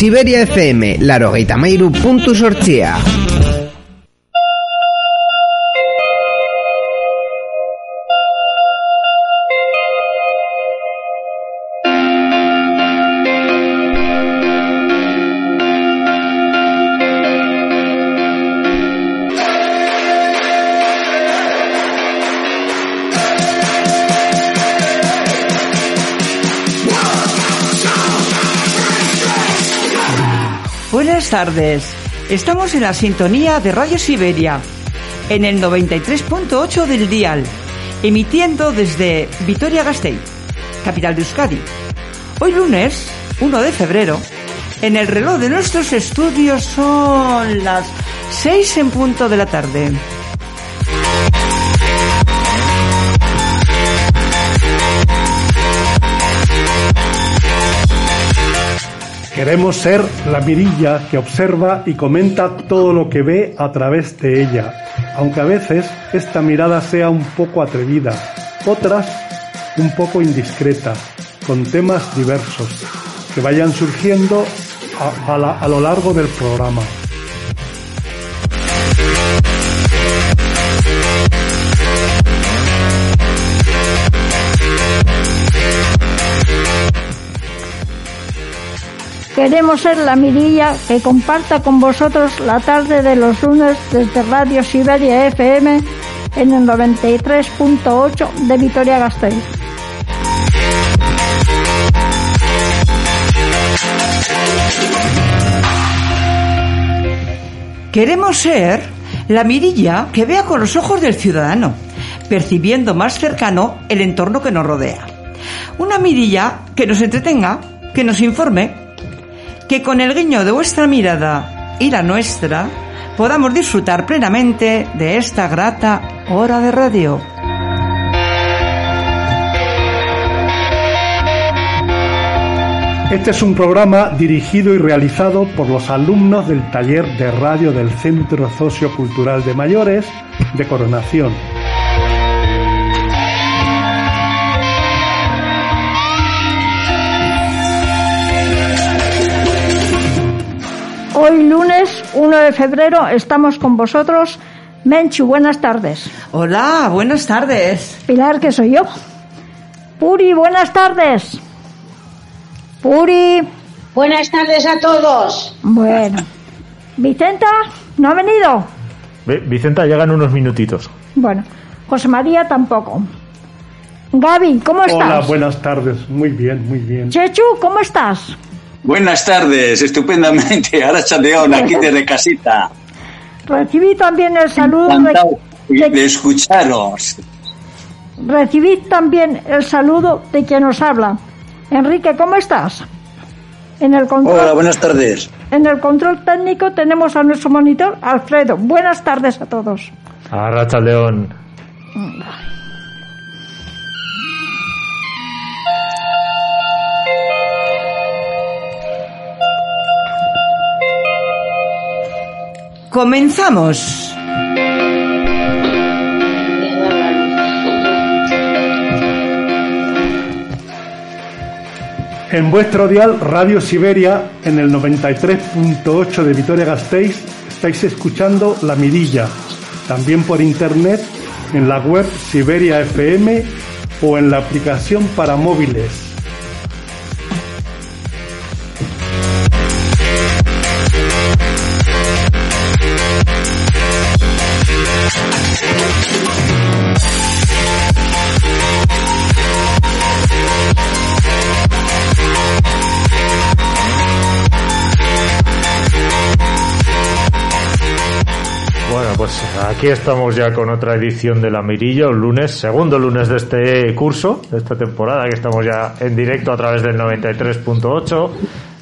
Siberia FM, larogeita tardes. Estamos en la sintonía de Radio Siberia, en el 93.8 del dial, emitiendo desde Vitoria-Gasteiz, capital de Euskadi. Hoy lunes, 1 de febrero, en el reloj de nuestros estudios son las 6 en punto de la tarde. Queremos ser la mirilla que observa y comenta todo lo que ve a través de ella, aunque a veces esta mirada sea un poco atrevida, otras un poco indiscreta, con temas diversos, que vayan surgiendo a, lo largo del programa. Queremos ser la mirilla que comparta con vosotros la tarde de los lunes desde Radio Siberia FM en el 93.8 de Vitoria Gasteiz. Queremos ser la mirilla que vea con los ojos del ciudadano, percibiendo más cercano el entorno que nos rodea. Una mirilla que nos entretenga, que nos informe que con el guiño de vuestra mirada y la nuestra podamos disfrutar plenamente de esta grata hora de radio. Este es un programa dirigido y realizado por los alumnos del taller de radio del Centro Sociocultural de Mayores de Coronación Hoy lunes 1 de febrero estamos con vosotros. Menchu, buenas tardes. Hola, buenas tardes. Pilar, que soy yo. Puri, buenas tardes. Puri. Buenas tardes a todos. Bueno. Vicenta, ¿no ha venido? Vicenta llega en unos minutitos. Bueno, José María tampoco. Gaby, ¿cómo estás? Hola, buenas tardes. Muy bien, muy bien. Chechu, ¿cómo estás? Buenas tardes, estupendamente. Aracha León, aquí desde casita. Recibí también el saludo de, de, escucharos. Recibí también el saludo de quien nos habla. Enrique, ¿cómo estás? En el control, Hola, buenas tardes. En el control técnico tenemos a nuestro monitor, Alfredo. Buenas tardes a todos. Aracha León. Comenzamos. En vuestro dial Radio Siberia, en el 93.8 de Vitoria Gasteiz, estáis escuchando La Mirilla, también por internet en la web Siberia FM o en la aplicación para móviles Aquí estamos ya con otra edición de La Mirilla, un lunes, segundo lunes de este curso, de esta temporada, que estamos ya en directo a través del 93.8,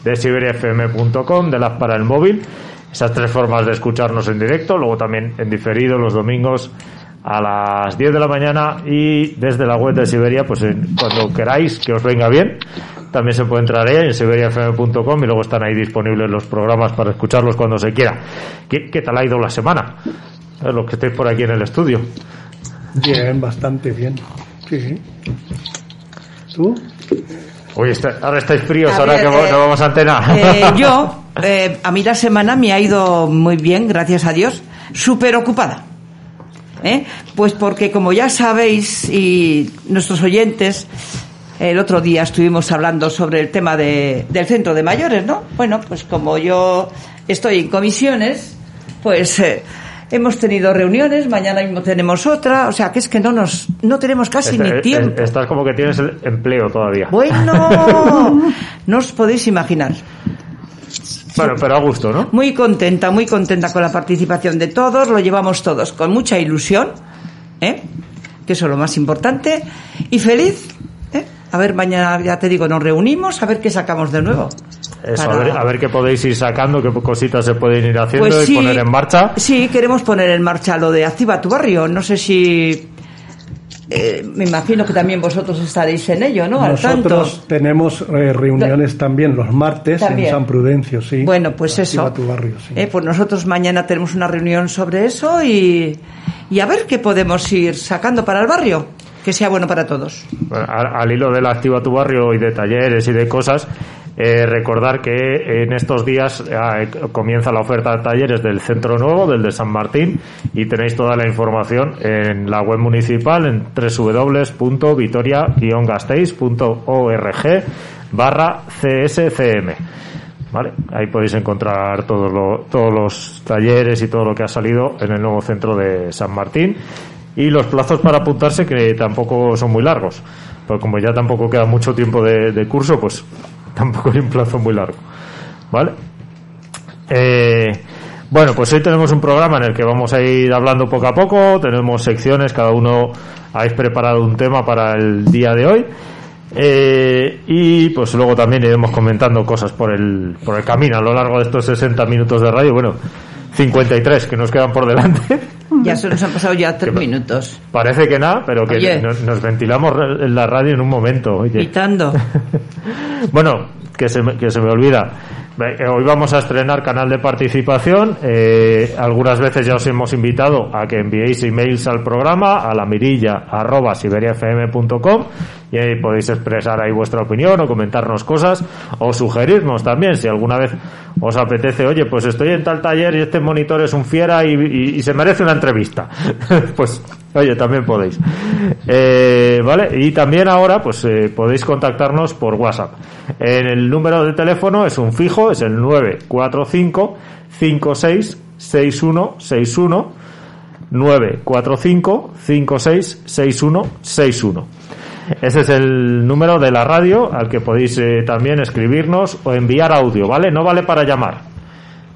de siberiafm.com, de las para el móvil. Esas tres formas de escucharnos en directo, luego también en diferido los domingos a las 10 de la mañana y desde la web de Siberia, pues cuando queráis que os venga bien, también se puede entrar ahí en siberiafm.com y luego están ahí disponibles los programas para escucharlos cuando se quiera. ¿Qué, qué tal ha ido la semana? los que estáis por aquí en el estudio. Bien, bastante bien. Sí. ¿Tú? Uy, ahora estáis fríos, ahora que no vamos a antena. yo, a mí la semana me ha ido muy bien, gracias a Dios, súper ocupada. ¿Eh? Pues porque como ya sabéis y nuestros oyentes, el otro día estuvimos hablando sobre el tema de, del centro de mayores, ¿no? Bueno, pues como yo estoy en comisiones, pues eh, hemos tenido reuniones, mañana mismo tenemos otra, o sea que es que no nos no tenemos casi ni este, tiempo. Estás como que tienes el empleo todavía. Bueno, no os podéis imaginar. Bueno, pero a gusto, ¿no? Muy contenta, muy contenta con la participación de todos, lo llevamos todos con mucha ilusión, ¿eh? que eso es lo más importante, y feliz. ¿eh? A ver, mañana, ya te digo, nos reunimos, a ver qué sacamos de nuevo. Eso, a, ver, qué podéis ir sacando, qué cositas se pueden ir haciendo pues y poner en marcha. Sí, queremos poner en marcha lo de Activa tu barrio. No sé si eh, me imagino que también vosotros estaréis en ello, ¿no? Nosotros tenemos eh, reuniones también los martes en San Prudencio, sí. Bueno, pues eso. Tu barrio, eh, pues nosotros mañana tenemos una reunión sobre eso y, y a ver qué podemos ir sacando para el barrio que sea bueno para todos. al, hilo del Activa tu barrio y de talleres y de cosas, eh, recordar que en estos días eh, comienza la oferta de talleres del Centro Nuevo, del de San Martín, y tenéis toda la información en la web municipal en www.vitoria-gasteiz.org barra CSCM. ¿Vale? Ahí podéis encontrar todos, todos los talleres y todo lo que ha salido en el nuevo centro de San Martín y los plazos para apuntarse que tampoco son muy largos. Pues como ya tampoco queda mucho tiempo de curso, pues tampoco hay un plazo muy largo. ¿Vale? Eh, bueno, pues hoy tenemos un programa en el que vamos a ir hablando poco a poco, tenemos secciones, cada uno habéis preparado un tema para el día de hoy. Eh, y pues luego también iremos comentando cosas por el, por el camino a lo largo de estos 60 minutos de radio. Bueno, 53 que nos quedan por delante. Ya se nos han pasado ya tres minutos. Parece que nada, pero que nos, ventilamos en la radio en un momento. Oye. bueno, que se, que se me olvida. Eh, hoy vamos a estrenar canal de participación. Eh, algunas veces ya os hemos invitado a que enviéis emails al programa a la mirilla arroba siberiafm.com y ahí podéis expresar ahí vuestra opinión o comentarnos cosas o sugerirnos también si alguna vez os apetece, oye, pues estoy en tal taller y este monitor es un fiera y, se merece una entrevista. pues, oye, también podéis. Eh, ¿Vale? Y también ahora, pues podéis contactarnos por WhatsApp. El número de teléfono es un fijo, es el 945 56 6161 945 56 6161 ese es el número de la radio al que podéis eh, también escribirnos o enviar audio, ¿vale? No vale para llamar.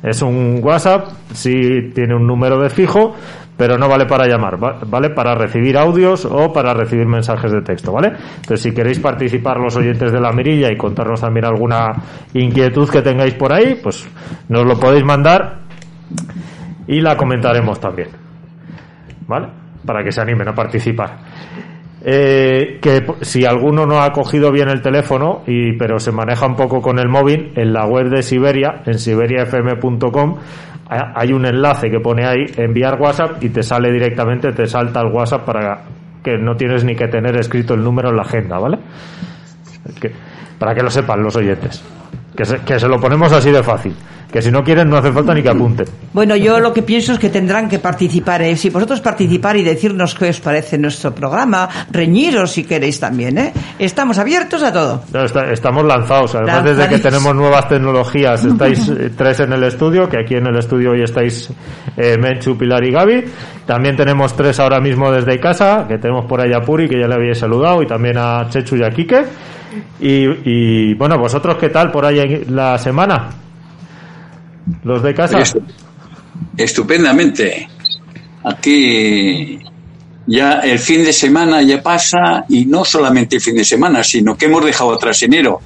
Es un WhatsApp, sí tiene un número de fijo, pero no vale para llamar, vale para recibir audios o para recibir mensajes de texto, ¿vale? Entonces, si queréis participar los oyentes de la mirilla y contarnos también alguna inquietud que tengáis por ahí, pues nos lo podéis mandar y la comentaremos también, ¿vale? Para que se animen a participar. Eh, que si alguno no ha cogido bien el teléfono, y, pero se maneja un poco con el móvil, en la web de Siberia, en siberiafm.com, hay un enlace que pone ahí enviar WhatsApp y te sale directamente, te salta el WhatsApp para que no tienes ni que tener escrito el número en la agenda, ¿vale? para que lo sepan los oyentes. Que que se lo ponemos así de fácil que si no quieren no hace falta ni que apunten. Bueno, yo lo que pienso es que tendrán que participar. ¿eh? Si vosotros participar y decirnos qué os parece nuestro programa, reñiros si queréis también. ¿eh? Estamos abiertos a todo. estamos lanzados. Además, desde que tenemos nuevas tecnologías, estáis eh, tres en el estudio, que aquí en el estudio hoy estáis eh, Menchu, Pilar y Gaby. También tenemos tres ahora mismo desde casa, que tenemos por ahí a Puri, que ya le había saludado, y también a Chechu y a Quique. Y, y bueno, vosotros qué tal por ahí en la semana? ¿Los de casa? Estupendamente. Aquí ya el fin de semana ya pasa y no solamente el fin de semana, sino que hemos dejado atrás enero.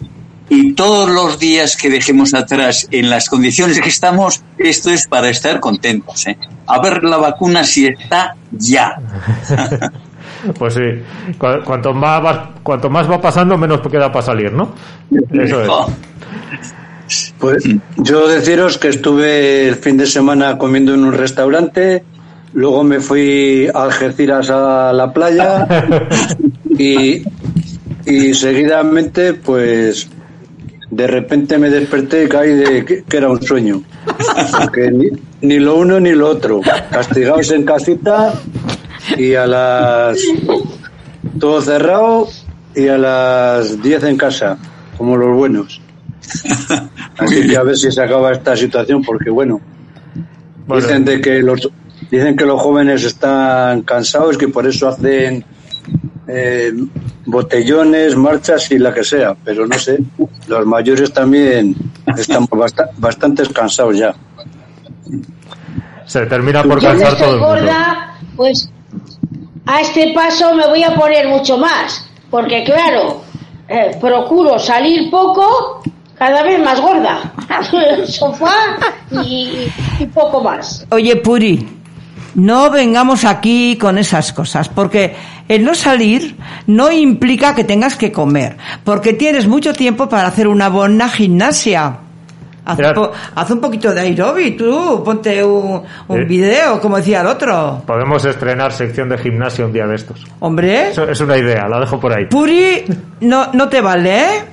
Y todos los días que dejemos atrás en las condiciones que estamos, esto es para estar contentos. ¿eh? A ver la vacuna si está ya. pues sí, cuanto más, cuanto más va pasando, menos queda para salir, ¿no? Eso es. Pues yo deciros que estuve el fin de semana comiendo en un restaurante, luego me fui a Algeciras a la playa y, y seguidamente, pues, de repente me desperté y caí de que, que era un sueño. Porque ni, ni lo uno ni lo otro. Castigados en casita y a las... Todo cerrado y a las 10 en casa, como los buenos. Así que a ver si se acaba esta situación, porque bueno, Bueno. dicen de que los dicen que los jóvenes están cansados, que por eso hacen eh, botellones, marchas y la que sea, pero no sé, los mayores también estamos basta- bastante cansados ya. Se termina por no cansar todo el mundo. gorda, pues a este paso me voy a poner mucho más, porque claro, eh, procuro salir poco, cada vez más gorda. El sofá y, y poco más. Oye, Puri, no vengamos aquí con esas cosas, porque el no salir no implica que tengas que comer, porque tienes mucho tiempo para hacer una buena gimnasia. Haz, Mira. po- haz un poquito de aerobi, tú, ponte un, un Eh. video, como decía el otro. Podemos estrenar sección de gimnasio un día de estos. Hombre, Eso es una idea, la dejo por ahí. Puri, no, no te vale, ¿eh?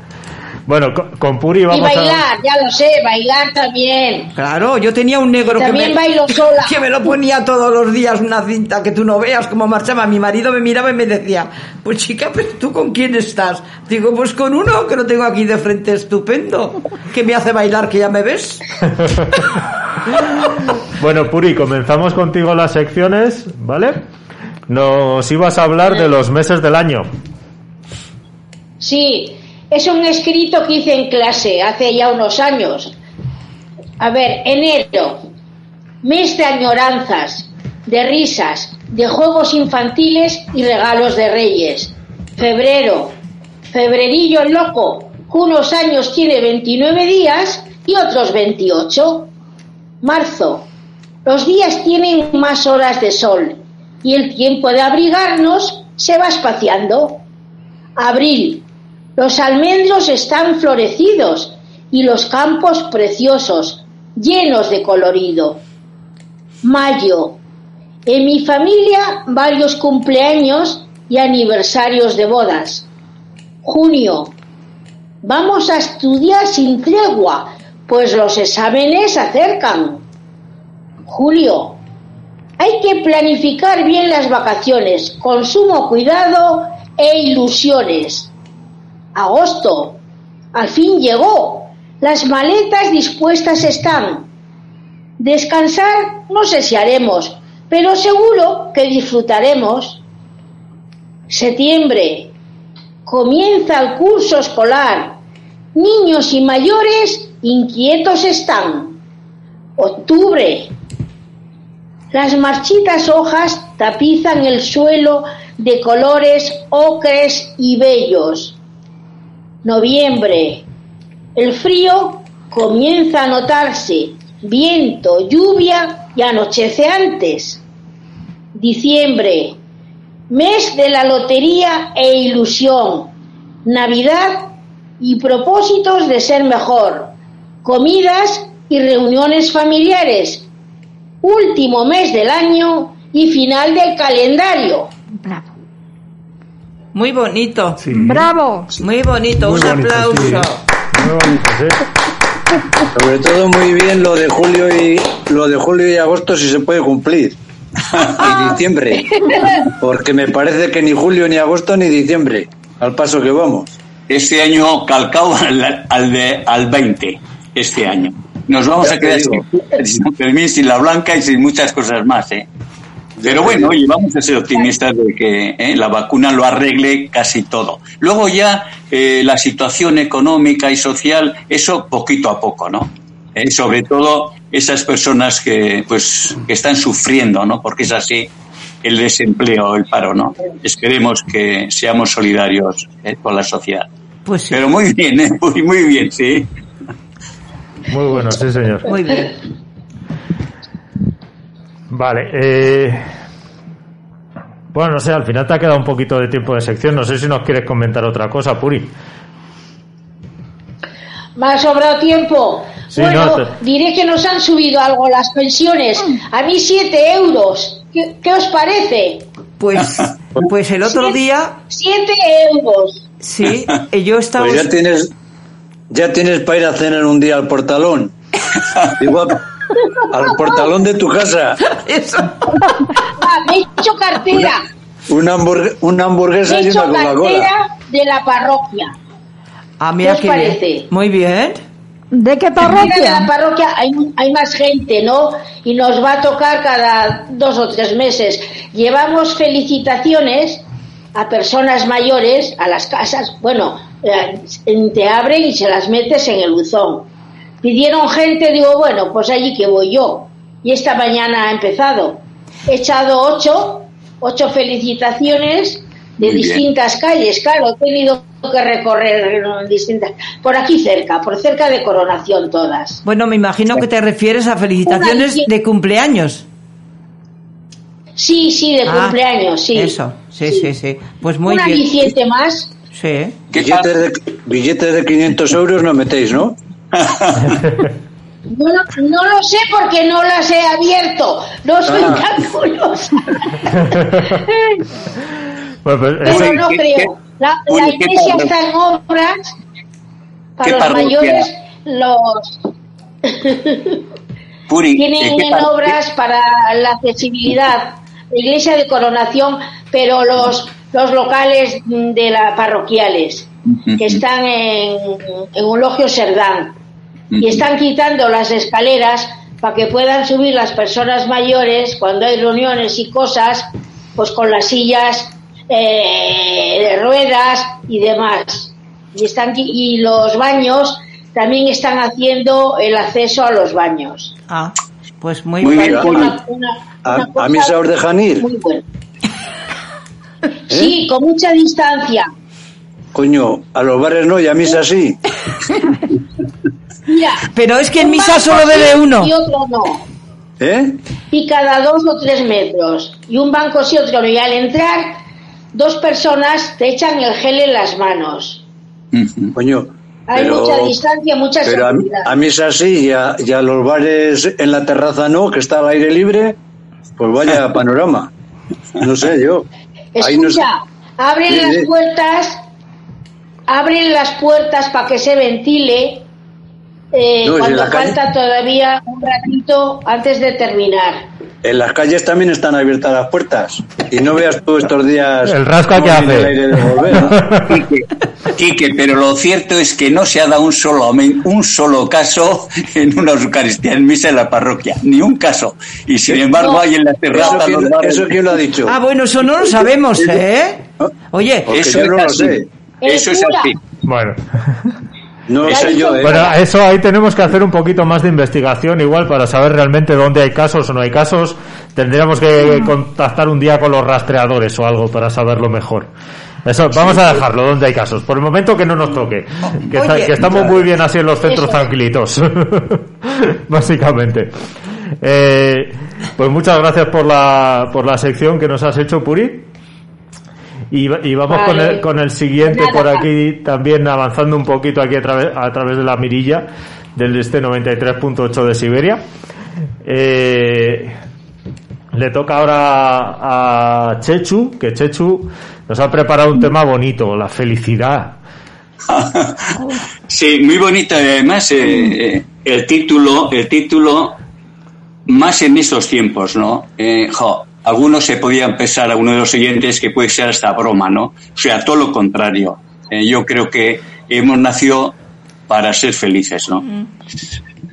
Bueno, con, con Puri Y vamos bailar, ya lo sé, bailar también. Claro, yo tenía un negro que También me, bailo sola. que me lo ponía todos los días una cinta que tú no veas cómo marchaba. Mi marido me miraba y me decía, pues chica, pero tú con quién estás? Digo, pues con uno que lo tengo aquí de frente estupendo, que me hace bailar, que ya me ves. a... Bueno, Puri, comenzamos contigo las secciones, ¿vale? Nos ibas a hablar de los meses del año. Sí, es un escrito que hice en clase hace ya unos años. A ver, enero, mes de añoranzas, de risas, de juegos infantiles y regalos de reyes. Febrero, febrerillo loco, que unos años tiene 29 días y otros 28. Marzo, los días tienen más horas de sol y el tiempo de abrigarnos se va espaciando. Abril. Los almendros están florecidos y los campos preciosos, llenos de colorido. Mayo. En mi familia varios cumpleaños y aniversarios de bodas. Junio. Vamos a estudiar sin tregua, pues los exámenes acercan. Julio. Hay que planificar bien las vacaciones, con sumo cuidado e ilusiones. Agosto. Al fin llegó. Las maletas dispuestas están. Descansar no sé si haremos, pero seguro que disfrutaremos. Septiembre. Comienza el curso escolar. Niños y mayores inquietos están. Octubre. Las marchitas hojas tapizan el suelo de colores ocres y bellos. Noviembre. El frío comienza a notarse. Viento, lluvia y anochece antes. Diciembre. Mes de la lotería e ilusión. Navidad y propósitos de ser mejor. Comidas y reuniones familiares. Último mes del año y final del calendario. Muy bonito, Sí. Bravo. muy bonito, Muy un bonito, aplauso. sí. Muy bonito, ¿sí? Sobre todo muy bien lo de julio y lo de julio y agosto si se puede cumplir. y diciembre. Porque me parece que ni julio ni agosto ni diciembre, al paso que vamos. Este año calcado al, al, de, al 20, este año. Nos vamos Ya a quedar digo. sin, sin Fermín, sin la blanca y sin muchas cosas más, ¿eh? Pero bueno, oye, vamos a ser optimistas de que ¿eh? la vacuna lo arregle casi todo. Luego ya eh, la situación económica y social, eso poquito a poco, ¿no? Eh, sobre todo esas personas que, pues, que están sufriendo, ¿no? Porque es así el desempleo, el paro, ¿no? Esperemos que seamos solidarios ¿eh? con la sociedad. Pues sí, Pero muy bien, ¿eh? muy, muy bien, sí. Muy bueno, sí, señor. muy bien. Vale, eh... Bueno, no sé, al final te ha quedado un poquito de tiempo de sección. No sé si nos quieres comentar otra cosa, Puri. Me ha sobrado tiempo. Sí, bueno, no, te- diré que nos han subido algo las pensiones. A mí 7 euros. ¿Qué, qué os parece? Pues, pues el otro día, 7 euros. Sí, eh, yo estaba... Pues ya tienes, ya tienes para ir a cenar un día al portalón. Digo, al portalón de tu casa. Eso. Ah, me he hecho cartera. Una, hamburg- una hamburguesa Me he y una Coca-Cola. cartera de la parroquia. Ah, ¿Qué os qué bien. parece? Muy bien. ¿De qué En la parroquia? parroquia hay, hay más gente, ¿no? Y nos va a tocar cada dos o tres meses. Llevamos felicitaciones a personas mayores, a las casas, bueno, eh, te abren y se las metes en el buzón. Pidieron gente, digo, bueno, pues allí que voy yo. Y esta mañana ha empezado. He echado ocho, ocho felicitaciones de Muy bien. distintas calles, claro, he tenido que recorrer eh, distintas, por aquí cerca, por cerca de Coronación todas. Bueno, me imagino que te refieres a felicitaciones Una- de cumpleaños. Sí, sí, de Ah, cumpleaños, sí. Eso, sí, sí, sí. Pues muy Un bien. aliciente más. Sí. ¿Qué Billetes de, billetes de 500 euros no metéis, ¿no? No, lo- no lo sé porque no las he abierto. No soy Ah. tan curiosa. Bueno, pues, Pero no ¿qué- creo. qué- La, Uy, la ¿qué iglesia está en obras. Para ¿Qué los parroquia? mayores, los Puri, tienen ¿de qué en obras para la accesibilidad. La iglesia de coronación, pero los, los locales de la parroquiales, que están en, en Eulogio Serdán. Y están quitando las escaleras para que puedan subir las personas mayores cuando hay reuniones y cosas, pues con las sillas eh, de ruedas y demás. Y, están, y los baños también están haciendo el acceso a los baños. Ah, pues muy, Muy bien. Una- A, una a cosa misa os dejan ir. muy buena. Sí, con mucha distancia. Coño, a los bares no y a misa sí. Mira, Pero es que en misa solo sí debe uno. Y otro no. ¿Eh? y cada dos o tres metros. Y un banco sí, otro no. Y al entrar, dos personas te echan el gel en las manos. Coño. Hay pero- mucha distancia, mucha Pero a, seguridad. a misa sí y a, y a los bares en la terraza no, que está al aire libre, pues vaya panorama. No sé yo. Ahí no sé. Escucha, abren Sí, las sí. puertas, abren las puertas para que se ventile. Eh, No, cuando la calle- falta todavía un ratito antes de terminar. En las calles también están abiertas las puertas. Y no veas tú estos días. El rasca que hace. el aire de volver, ¿no? Quique, Quique, pero lo cierto es que no se ha dado un solo, un solo caso en una Eucaristía en misa en la parroquia, ni un caso. Y sin embargo No. hay en la ¿Eso, terraza los quién, eso quién lo ha dicho? Ah, bueno, eso no lo sabemos, ¿eh? Oye, Porque Eso yo no lo sé. Eso es así. bueno. No Ya sé yo, el ¿eh? Bueno, eso ahí tenemos que hacer un poquito más de investigación igual para saber realmente dónde hay casos o no hay casos. Tendríamos que contactar un día con los rastreadores o algo para saberlo mejor. Eso, vamos a dejarlo donde hay casos. Por el momento que no nos toque. Que, está- Oye, que estamos muy bien así en los centros Eso. tranquilitos. Básicamente. Eh, pues muchas gracias por la, por la sección que nos has hecho, Puri. Y, y vamos Vale. con, el, con el siguiente Nada. por aquí también avanzando un poquito aquí a través, a través de la mirilla del este 93.8 de Siberia. Eh, le toca ahora a Chechu, que Chechu nos ha preparado un tema bonito, la felicidad. Sí, muy bonito. y Además, eh, eh, el título, el título, más en estos tiempos, ¿no? Eh, jo, algunos se podían pensar, a uno de los siguientes, que puede ser hasta broma, ¿no? O sea, todo lo contrario. Eh, yo creo que hemos nacido para ser felices, ¿no?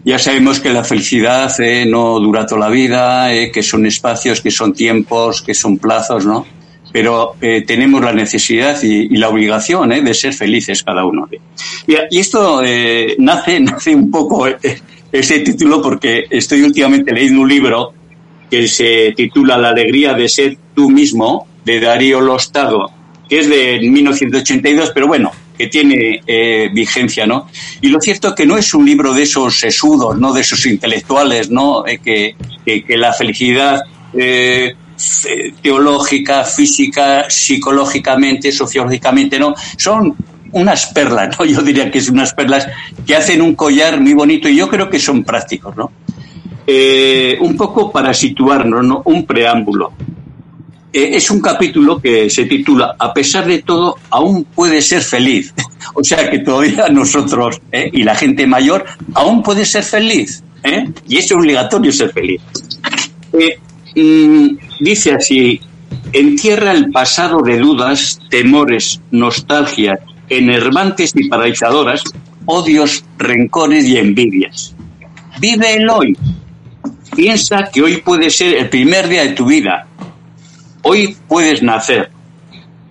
Ya sabemos que la felicidad eh, no dura toda la vida, eh, que son espacios, que son tiempos, que son plazos, ¿no? Pero tenemos la necesidad y, y la obligación de ser felices cada uno. Y, y esto nace, nace un poco ese título porque estoy últimamente leyendo un libro que se titula La alegría de ser tú mismo, de Darío Lostado, que es de 1982, pero bueno, que tiene eh, vigencia, ¿no? Y lo cierto es que no es un libro de esos sesudos, ¿no? De esos intelectuales, ¿no? Eh, que, que, que la felicidad eh, teológica, física, psicológicamente, sociológicamente, ¿no? Son unas perlas, ¿no? Yo diría que es unas perlas que hacen un collar muy bonito y yo creo que son prácticos, ¿no? Eh, un poco para situarnos, ¿no? Un preámbulo. Eh, es un capítulo que se titula A pesar de todo, aún puede ser feliz. o sea que todavía nosotros eh, y la gente mayor aún puede ser feliz. Y es obligatorio ser feliz. Mm, dice así, entierra el pasado de dudas, temores, nostalgias, enervantes y paralizadoras, odios, rencores y envidias. Vive el hoy. Piensa que hoy puede ser el primer día de tu vida. Hoy puedes nacer.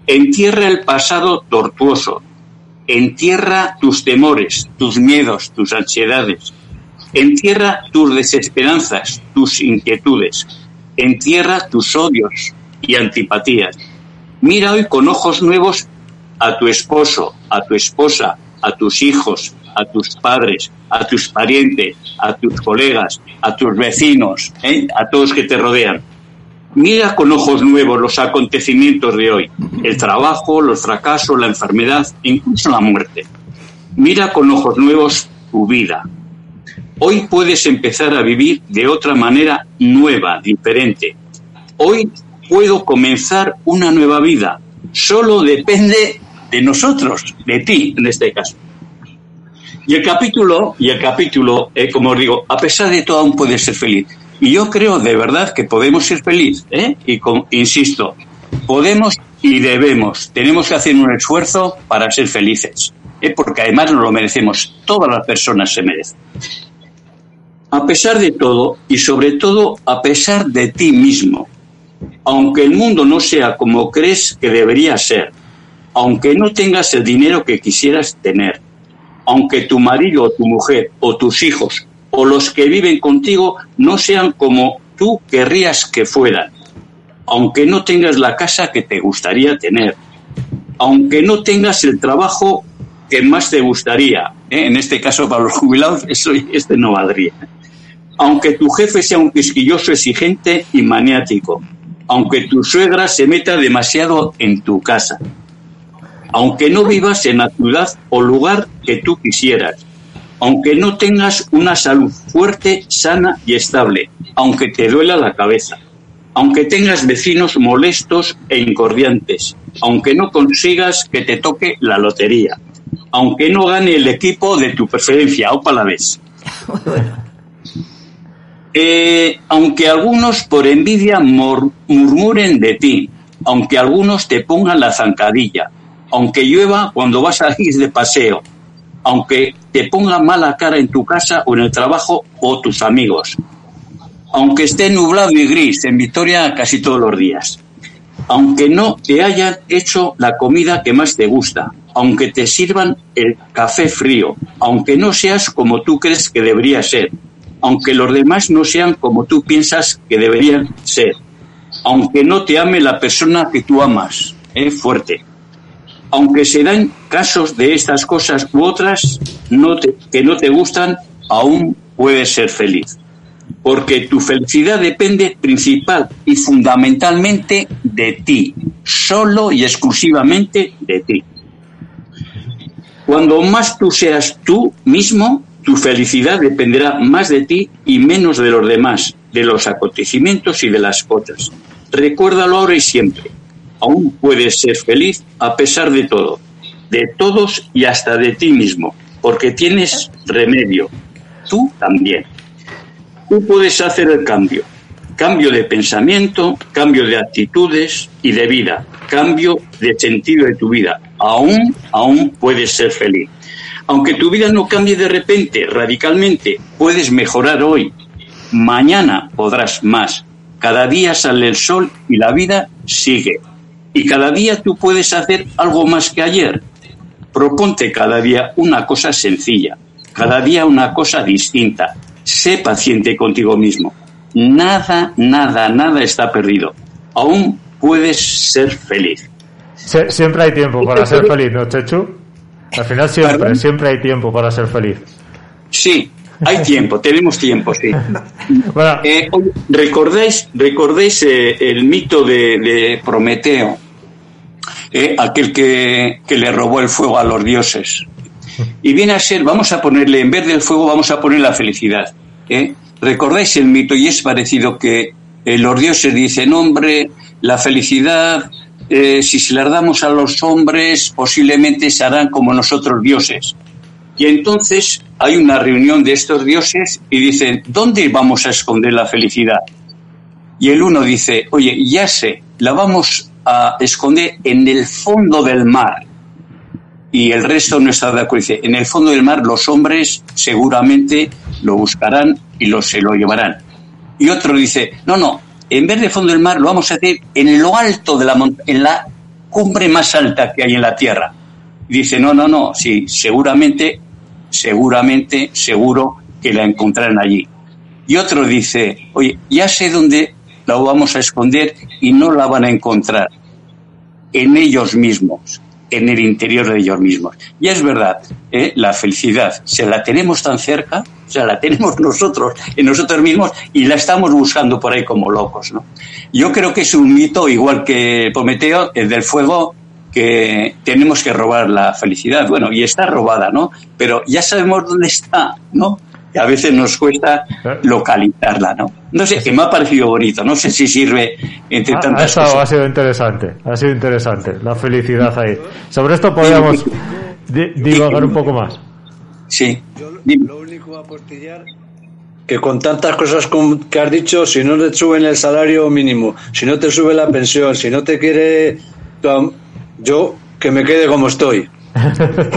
Entierra el pasado tortuoso. Entierra tus temores, tus miedos, tus ansiedades. Entierra tus desesperanzas, tus inquietudes. Entierra tus odios y antipatías. Mira hoy con ojos nuevos a tu esposo, a tu esposa, a tus hijos, a tus padres, a tus parientes, a tus colegas, a tus vecinos, ¿eh? a todos que te rodean. Mira con ojos nuevos los acontecimientos de hoy, el trabajo, los fracasos, la enfermedad, incluso la muerte. Mira con ojos nuevos tu vida. Hoy puedes empezar a vivir de otra manera nueva, diferente. Hoy puedo comenzar una nueva vida. Solo depende de nosotros, de ti en este caso. Y el capítulo, y el capítulo, eh, como os digo, a pesar de todo aún puede ser feliz. Y yo creo de verdad que podemos ser felices, ¿eh? y insisto, podemos y debemos, tenemos que hacer un esfuerzo para ser felices, ¿eh? porque además nos lo merecemos, todas las personas se merecen. A pesar de todo, y sobre todo a pesar de ti mismo, aunque el mundo no sea como crees que debería ser, aunque no tengas el dinero que quisieras tener, aunque tu marido o tu mujer o tus hijos o los que viven contigo no sean como tú querrías que fueran, aunque no tengas la casa que te gustaría tener, aunque no tengas el trabajo que más te gustaría, ¿eh? en este caso para los jubilados eso este no valdría, aunque tu jefe sea un quisquilloso exigente y maniático, aunque tu suegra se meta demasiado en tu casa, aunque no vivas en la ciudad o lugar que tú quisieras, aunque no tengas una salud fuerte, sana y estable, aunque te duela la cabeza, aunque tengas vecinos molestos e incordiantes, aunque no consigas que te toque la lotería, aunque no gane el equipo de tu preferencia, o la vez. Eh, aunque algunos por envidia murmuren de ti, aunque algunos te pongan la zancadilla, aunque llueva cuando vas a ir de paseo, aunque te ponga mala cara en tu casa o en el trabajo o tus amigos, aunque esté nublado y gris en Vitoria casi todos los días, aunque no te hayan hecho la comida que más te gusta, aunque te sirvan el café frío, aunque no seas como tú crees que debería ser, aunque los demás no sean como tú piensas que deberían ser, aunque no te ame la persona que tú amas, es fuerte, aunque se dan casos de estas cosas u otras que no te gustan, aún puedes ser feliz. Porque tu felicidad depende principal y fundamentalmente de ti, solo y exclusivamente de ti. Cuando más tú seas tú mismo, tu felicidad dependerá más de ti y menos de los demás, de los acontecimientos y de las cosas. Recuérdalo ahora y siempre aún puedes ser feliz a pesar de todo, de todos y hasta de ti mismo, porque tienes remedio. Tú también. Tú puedes hacer el cambio. Cambio de pensamiento, cambio de actitudes y de vida, cambio de sentido de tu vida. Aún, aún puedes ser feliz. Aunque tu vida no cambie de repente, radicalmente, puedes mejorar hoy. Mañana podrás más. Cada día sale el sol y la vida sigue. Y cada día tú puedes hacer algo más que ayer. Proponte cada día una cosa sencilla, cada día una cosa distinta. Sé paciente contigo mismo. Nada, nada, nada está perdido. Aún puedes ser feliz. siempre hay tiempo para ser feliz, ¿no, Chechu? Al final siempre, siempre hay tiempo para ser feliz. Sí, hay tiempo, tenemos tiempo, sí. Eh, ¿Recordáis, recordáis eh, el mito de, Prometeo? Eh, aquel que, le robó el fuego a los dioses. Y viene a ser, vamos a ponerle, en vez del fuego, vamos a poner la felicidad. ¿Recordáis el mito? Y es parecido que los dioses dicen, hombre, la felicidad, si se la damos a los hombres, posiblemente se harán como nosotros dioses. Y entonces hay una reunión de estos dioses y dicen, ¿dónde vamos a esconder la felicidad? Y el uno dice, oye, ya sé, la vamos a esconder en el fondo del mar. Y el resto no está de acuerdo. Dice, en el fondo del mar los hombres seguramente lo buscarán y lo, se lo llevarán. Y otro dice, no, no, en vez de fondo del mar lo vamos a hacer en lo alto de la en la cumbre más alta que hay en la tierra. Dice, no, no, no, sí, seguramente, seguramente, seguro que la encontrarán allí. Y otro dice, oye, ya sé dónde la vamos a esconder y no la van a encontrar en ellos mismos, en el interior de ellos mismos. Y es verdad, ¿eh? la felicidad, se la tenemos tan cerca, o sea, la tenemos nosotros, en nosotros mismos, y la estamos buscando por ahí como locos, ¿no? Yo creo que es un mito, igual que Prometeo, el del fuego, que tenemos que robar la felicidad. Bueno, y está robada, ¿no? Pero ya sabemos dónde está, ¿no? Y a veces nos cuesta localizarla, ¿no? No sé, que me ha parecido bonito, no sé si sirve entre Ha, ha tantas estado- cosas. ha sido interesante, ha sido interesante, la felicidad ahí. Sobre esto podríamos di- divagar un poco más. Sí. Lo único a apostillar que con tantas cosas que has dicho, si no te suben el salario mínimo, si no te sube la pensión, si no te quiere, tu yo que me quede como estoy.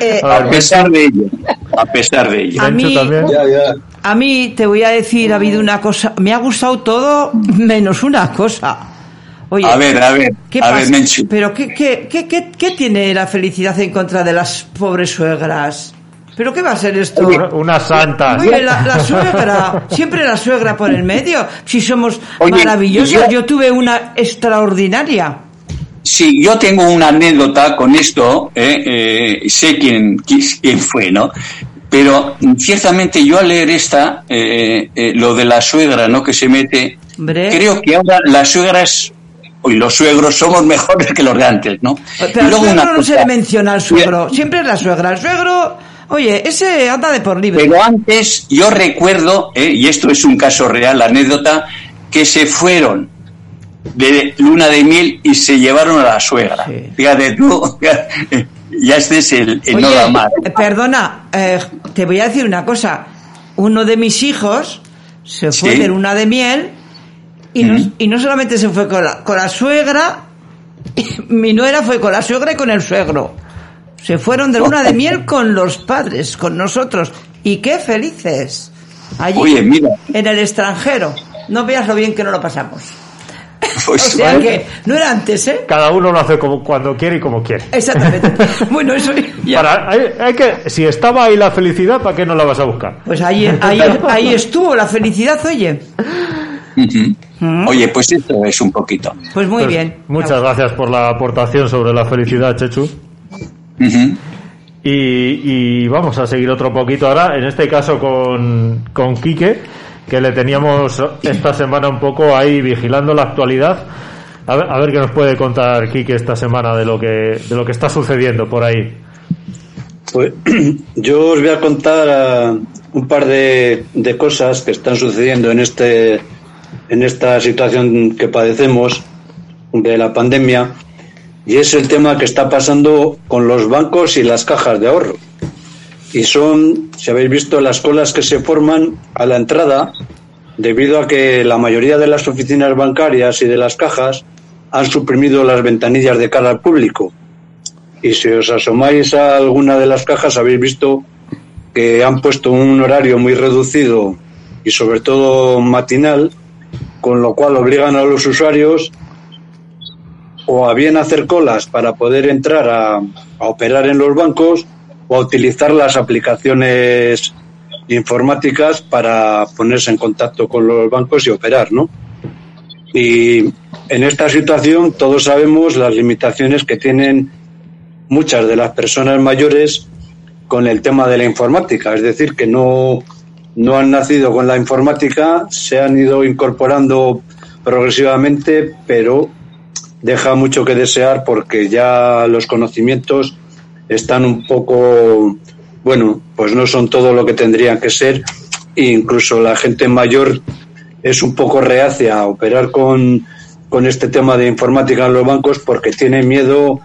Eh, A pesar de ello, a pesar de ello. A mí- Ya, ya. A mí te voy a decir, ha habido una cosa, me ha gustado todo menos una cosa. Oye, A ver, a ver, ¿qué a ver. Pero ¿qué, qué, qué, qué, qué tiene la felicidad en contra de las pobres suegras? ¿Pero qué va a ser esto? Una- Unas santas. Oye, la, la suegra, siempre la suegra por el medio. Si somos Oye, yo tuve una extraordinaria. Sí, yo tengo una anécdota con esto, eh, eh, sé quién, qui- quién fue, ¿no? Pero mm, ciertamente yo al leer esta, eh, eh, lo de la suegra, ¿no? Que se mete, Hombre. creo que ahora las suegras, y los suegros somos mejores que los de antes, ¿no? Pero y luego una no se le menciona al suegro, siempre es la suegra. El suegro, oye, ese anda de por libre. Pero antes yo recuerdo, eh, y esto es un caso real, la anécdota, que se fueron de luna de miel y se llevaron a la suegra. Sí. Fíjate tú, ya este es el, el no Oye, da más. eh, perdona, eh, te voy a decir una cosa. Uno de mis hijos se fue Sí. de luna de miel y, no, y no solamente se fue con la, con la suegra, mi nuera fue con la suegra y con el suegro. Se fueron de luna de miel con los padres, con nosotros. Y qué felices. Allí, Oye, mira, en el extranjero. No veas lo bien que no lo pasamos. O pues, sea que no era antes, ¿eh? Cada uno lo hace como cuando quiere y como quiere. Exactamente. bueno, eso ya. Para, hay, hay que, si estaba ahí la felicidad, ¿para qué no la vas a buscar? Pues ahí, ahí, ahí estuvo la felicidad, oye. ujú. oye, pues esto es un poquito. Pues muy Pues, bien. Muchas gracias por la aportación sobre la felicidad, Chechu. Ujú. Y, y vamos a seguir otro poquito ahora, en este caso con, con Quique, que le teníamos esta semana un poco ahí vigilando la actualidad. A ver, a ver qué nos puede contar Quique esta semana de lo que, de lo que está sucediendo por ahí. Pues yo os voy a contar ah, un par de, de cosas que están sucediendo en este en esta situación que padecemos de la pandemia y es el tema que está pasando con los bancos y las cajas de ahorro. Y son, si habéis visto, las colas que se forman a la entrada debido a que la mayoría de las oficinas bancarias y de las cajas han suprimido las ventanillas de cara al público. Y si os asomáis a alguna de las cajas, habéis visto que han puesto un horario muy reducido y sobre todo matinal, con lo cual obligan a los usuarios o a bien hacer colas para poder entrar a, a operar en los bancos o a utilizar las aplicaciones informáticas para ponerse en contacto con los bancos y operar, ¿no? Y en esta situación todos sabemos las limitaciones que tienen muchas de las personas mayores con el tema de la informática, es decir, que no, no han nacido con la informática, se han ido incorporando progresivamente, pero deja mucho que desear porque ya los conocimientos están un poco, bueno, pues no son todo lo que tendrían que ser, e incluso la gente mayor es un poco reacia a operar con, con este tema de informática en los bancos porque tiene miedo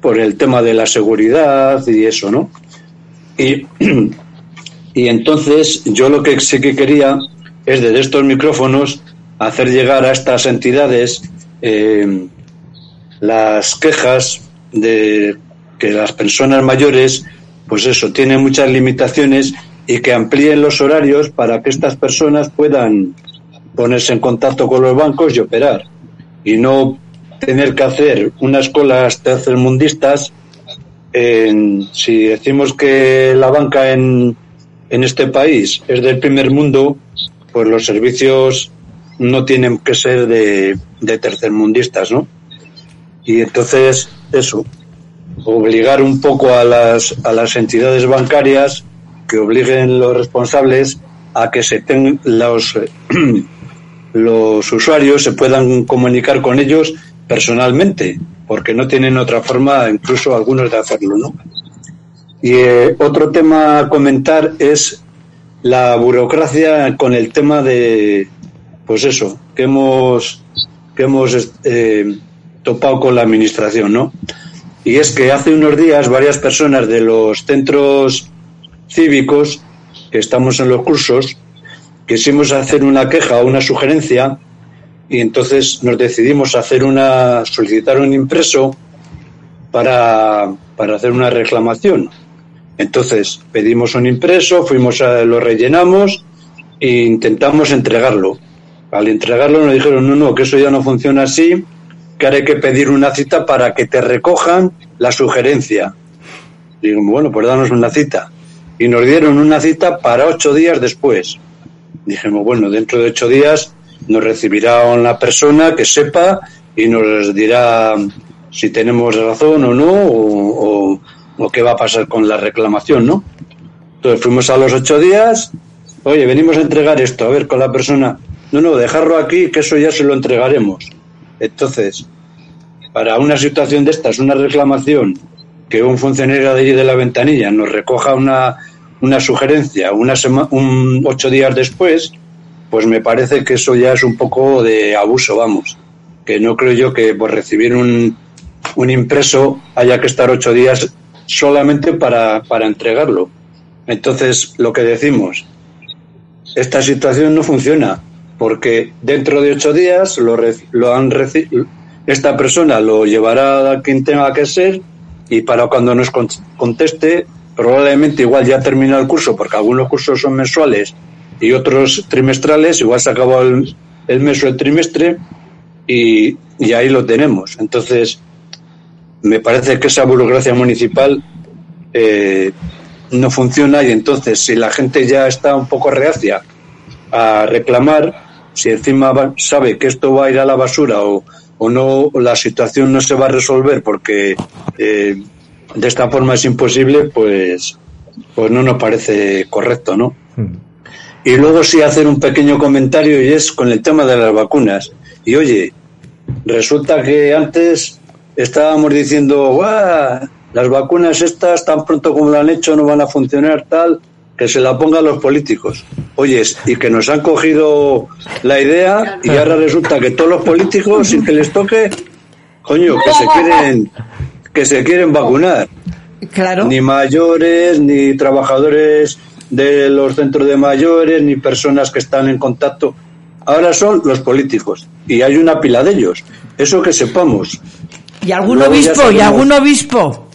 por el tema de la seguridad y eso, ¿no? Y, y entonces yo lo que sí que quería es desde estos micrófonos hacer llegar a estas entidades eh, las quejas de que las personas mayores, pues eso, tienen muchas limitaciones y que amplíen los horarios para que estas personas puedan ponerse en contacto con los bancos y operar. Y no tener que hacer unas colas tercermundistas. En, si decimos que la banca en, en este país es del primer mundo, pues los servicios no tienen que ser de, de tercermundistas, ¿no? Y entonces, eso, obligar un poco a las, a las entidades bancarias que obliguen los responsables a que se los, los usuarios se puedan comunicar con ellos personalmente, porque no tienen otra forma, incluso algunos, de hacerlo, ¿no? Y eh, otro tema a comentar es la burocracia con el tema de, pues eso, que hemos, que hemos eh, topado con la administración, ¿no? Y es que hace unos días varias personas de los centros cívicos que estamos en los cursos quisimos hacer una queja o una sugerencia y entonces nos decidimos hacer una solicitar un impreso para, para hacer una reclamación. Entonces pedimos un impreso, fuimos a lo rellenamos e intentamos entregarlo. Al entregarlo nos dijeron no no que eso ya no funciona así, que ahora hay que pedir una cita para que te recojan la sugerencia. Digo, bueno, pues danos una cita. Y nos dieron una cita para ocho días después. Dijimos, bueno, dentro de ocho días nos recibirá una persona que sepa y nos dirá si tenemos razón o no, o, o, o qué va a pasar con la reclamación, ¿no? Entonces fuimos a los ocho días, oye, venimos a entregar esto, a ver con la persona, no, no, dejarlo aquí, que eso ya se lo entregaremos. Entonces, para una situación de estas, una reclamación, que un funcionario de allí de la ventanilla nos recoja una, una sugerencia una un, ocho días después, pues me parece que eso ya es un poco de abuso, vamos. Que no creo yo que por recibir un, un impreso haya que estar ocho días solamente para, para entregarlo. Entonces, lo que decimos, esta situación no funciona porque dentro de ocho días lo, lo han esta persona lo llevará a quien tenga que ser y para cuando nos conteste probablemente igual ya termina el curso porque algunos cursos son mensuales y otros trimestrales igual se acabó el, mes o el trimestre y, y ahí lo tenemos. Entonces me parece que esa burocracia municipal eh, no funciona y entonces si la gente ya está un poco reacia a reclamar si encima va, sabe que esto va a ir a la basura o, o no la situación no se va a resolver porque eh, de esta forma es imposible, pues, pues no nos parece correcto, ¿no? Y luego sí hacer un pequeño comentario y es con el tema de las vacunas. Y oye, resulta que antes estábamos diciendo, ¡guau! Las vacunas estas, tan pronto como lo han hecho, no van a funcionar tal que se la pongan los políticos. Oyes, y que nos han cogido la idea y ahora resulta que todos los políticos, sin que les toque, coño, que se quieren, que se quieren vacunar. Claro. Ni mayores, ni trabajadores de los centros de mayores, ni personas que están en contacto. Ahora son los políticos y hay una pila de ellos. Eso que sepamos. Y algún obispo, y algún obispo.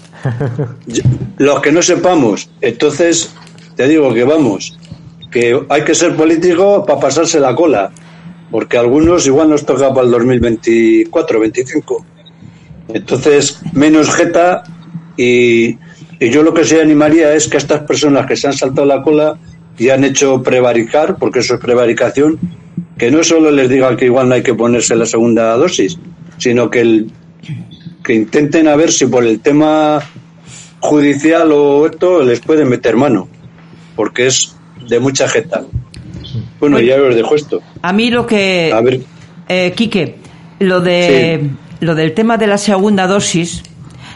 Los que no sepamos. Entonces, te digo que vamos, que hay que ser político para pasarse la cola, porque algunos igual nos toca para el 2024, 25. Entonces, menos jeta y, yo lo que se animaría es que estas personas que se han saltado la cola y han hecho prevaricar, porque eso es prevaricación, que no solo les digan que igual no hay que ponerse la segunda dosis, sino que, que intenten a ver si por el tema judicial o esto les pueden meter mano porque es de mucha jeta. Bueno, ya os dejo esto. A mí lo que... A ver. Eh, Quique, lo, de, sí. lo del tema de la segunda dosis,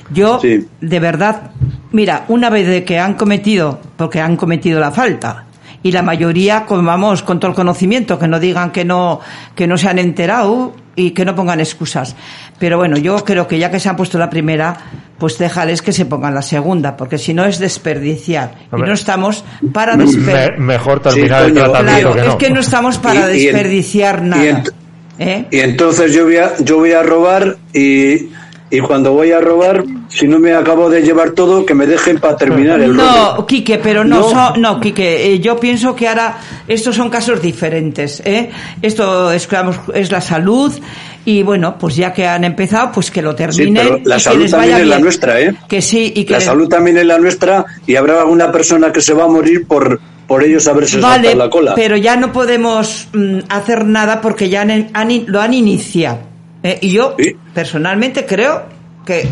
yo, sí. de verdad, mira, una vez de que han cometido, porque han cometido la falta, y la mayoría, como vamos, con todo el conocimiento, que no digan que no, que no se han enterado y que no pongan excusas. Pero bueno, yo creo que ya que se han puesto la primera, pues déjales que se pongan la segunda, porque si no es desperdiciar. Y no estamos para Me- desperdiciar. mejor terminar Sí, el tratamiento Claro, que no. es que no estamos para Y- y en- desperdiciar y nada. en- ¿Eh? Y entonces yo voy a, yo voy a robar y, y cuando voy a robar, si no me acabo de llevar todo, que me dejen para terminar el No, robo. Quique, pero no, No. son- no, Quique, eh, yo pienso que ahora estos son casos diferentes, ¿eh? Esto es, es la salud y bueno, pues ya que han empezado, pues que lo Sí, terminen. y la que salud les también vaya es la bien. nuestra, ¿eh? Que sí, y que La les- salud también es la nuestra y habrá alguna persona que se va a morir por, por ellos haberse Vale, saltado la cola. pero ya no podemos mm, hacer nada porque ya han, lo han iniciado. ¿Eh? Y yo, Sí. personalmente, creo que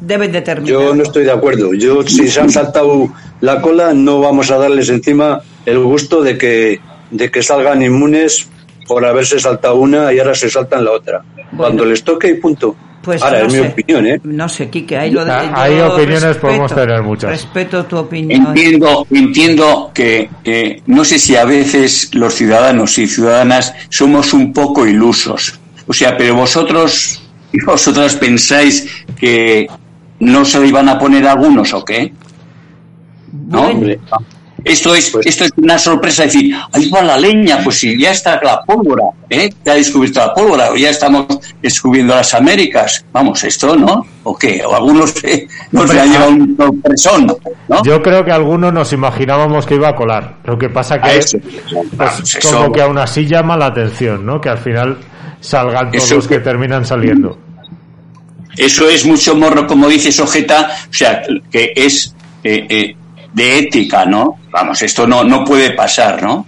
deben de terminar. Yo no estoy de acuerdo. Yo, si se han saltado la cola, no vamos a darles encima el gusto de que, de que salgan inmunes por haberse saltado una y ahora se saltan la otra. Cuando les toque y punto. Pues ahora, no es sé. mi opinión, ¿eh? No sé, Quique, ahí lo de, Ah, hay opiniones, podemos tener muchas. Respeto tu opinión. Entiendo, entiendo que, que no sé si a veces los ciudadanos y ciudadanas somos un poco ilusos. O sea, pero vosotros y vosotras pensáis que no se le iban a poner algunos o qué? ¿No? Hombre, Esto es, Pues- esto es una sorpresa decir, ahí va la leña, pues si ya está la pólvora, ¿eh? Ya ha descubierto la pólvora, o ya estamos descubriendo las Américas. Vamos, esto, ¿no? ¿O qué? O algunos eh, nos Hombre, han llevado un sorpresón, ¿no? Yo creo que algunos nos imaginábamos que iba a colar. Lo que pasa que eso. pues, como que aún así llama la atención, ¿no? Que al final salgan todos Eso los que que- terminan saliendo. Eso es mucho morro, como dice Sojeta, o sea, que es eh, eh, de ética, ¿no? Vamos, esto no, no puede pasar, ¿no?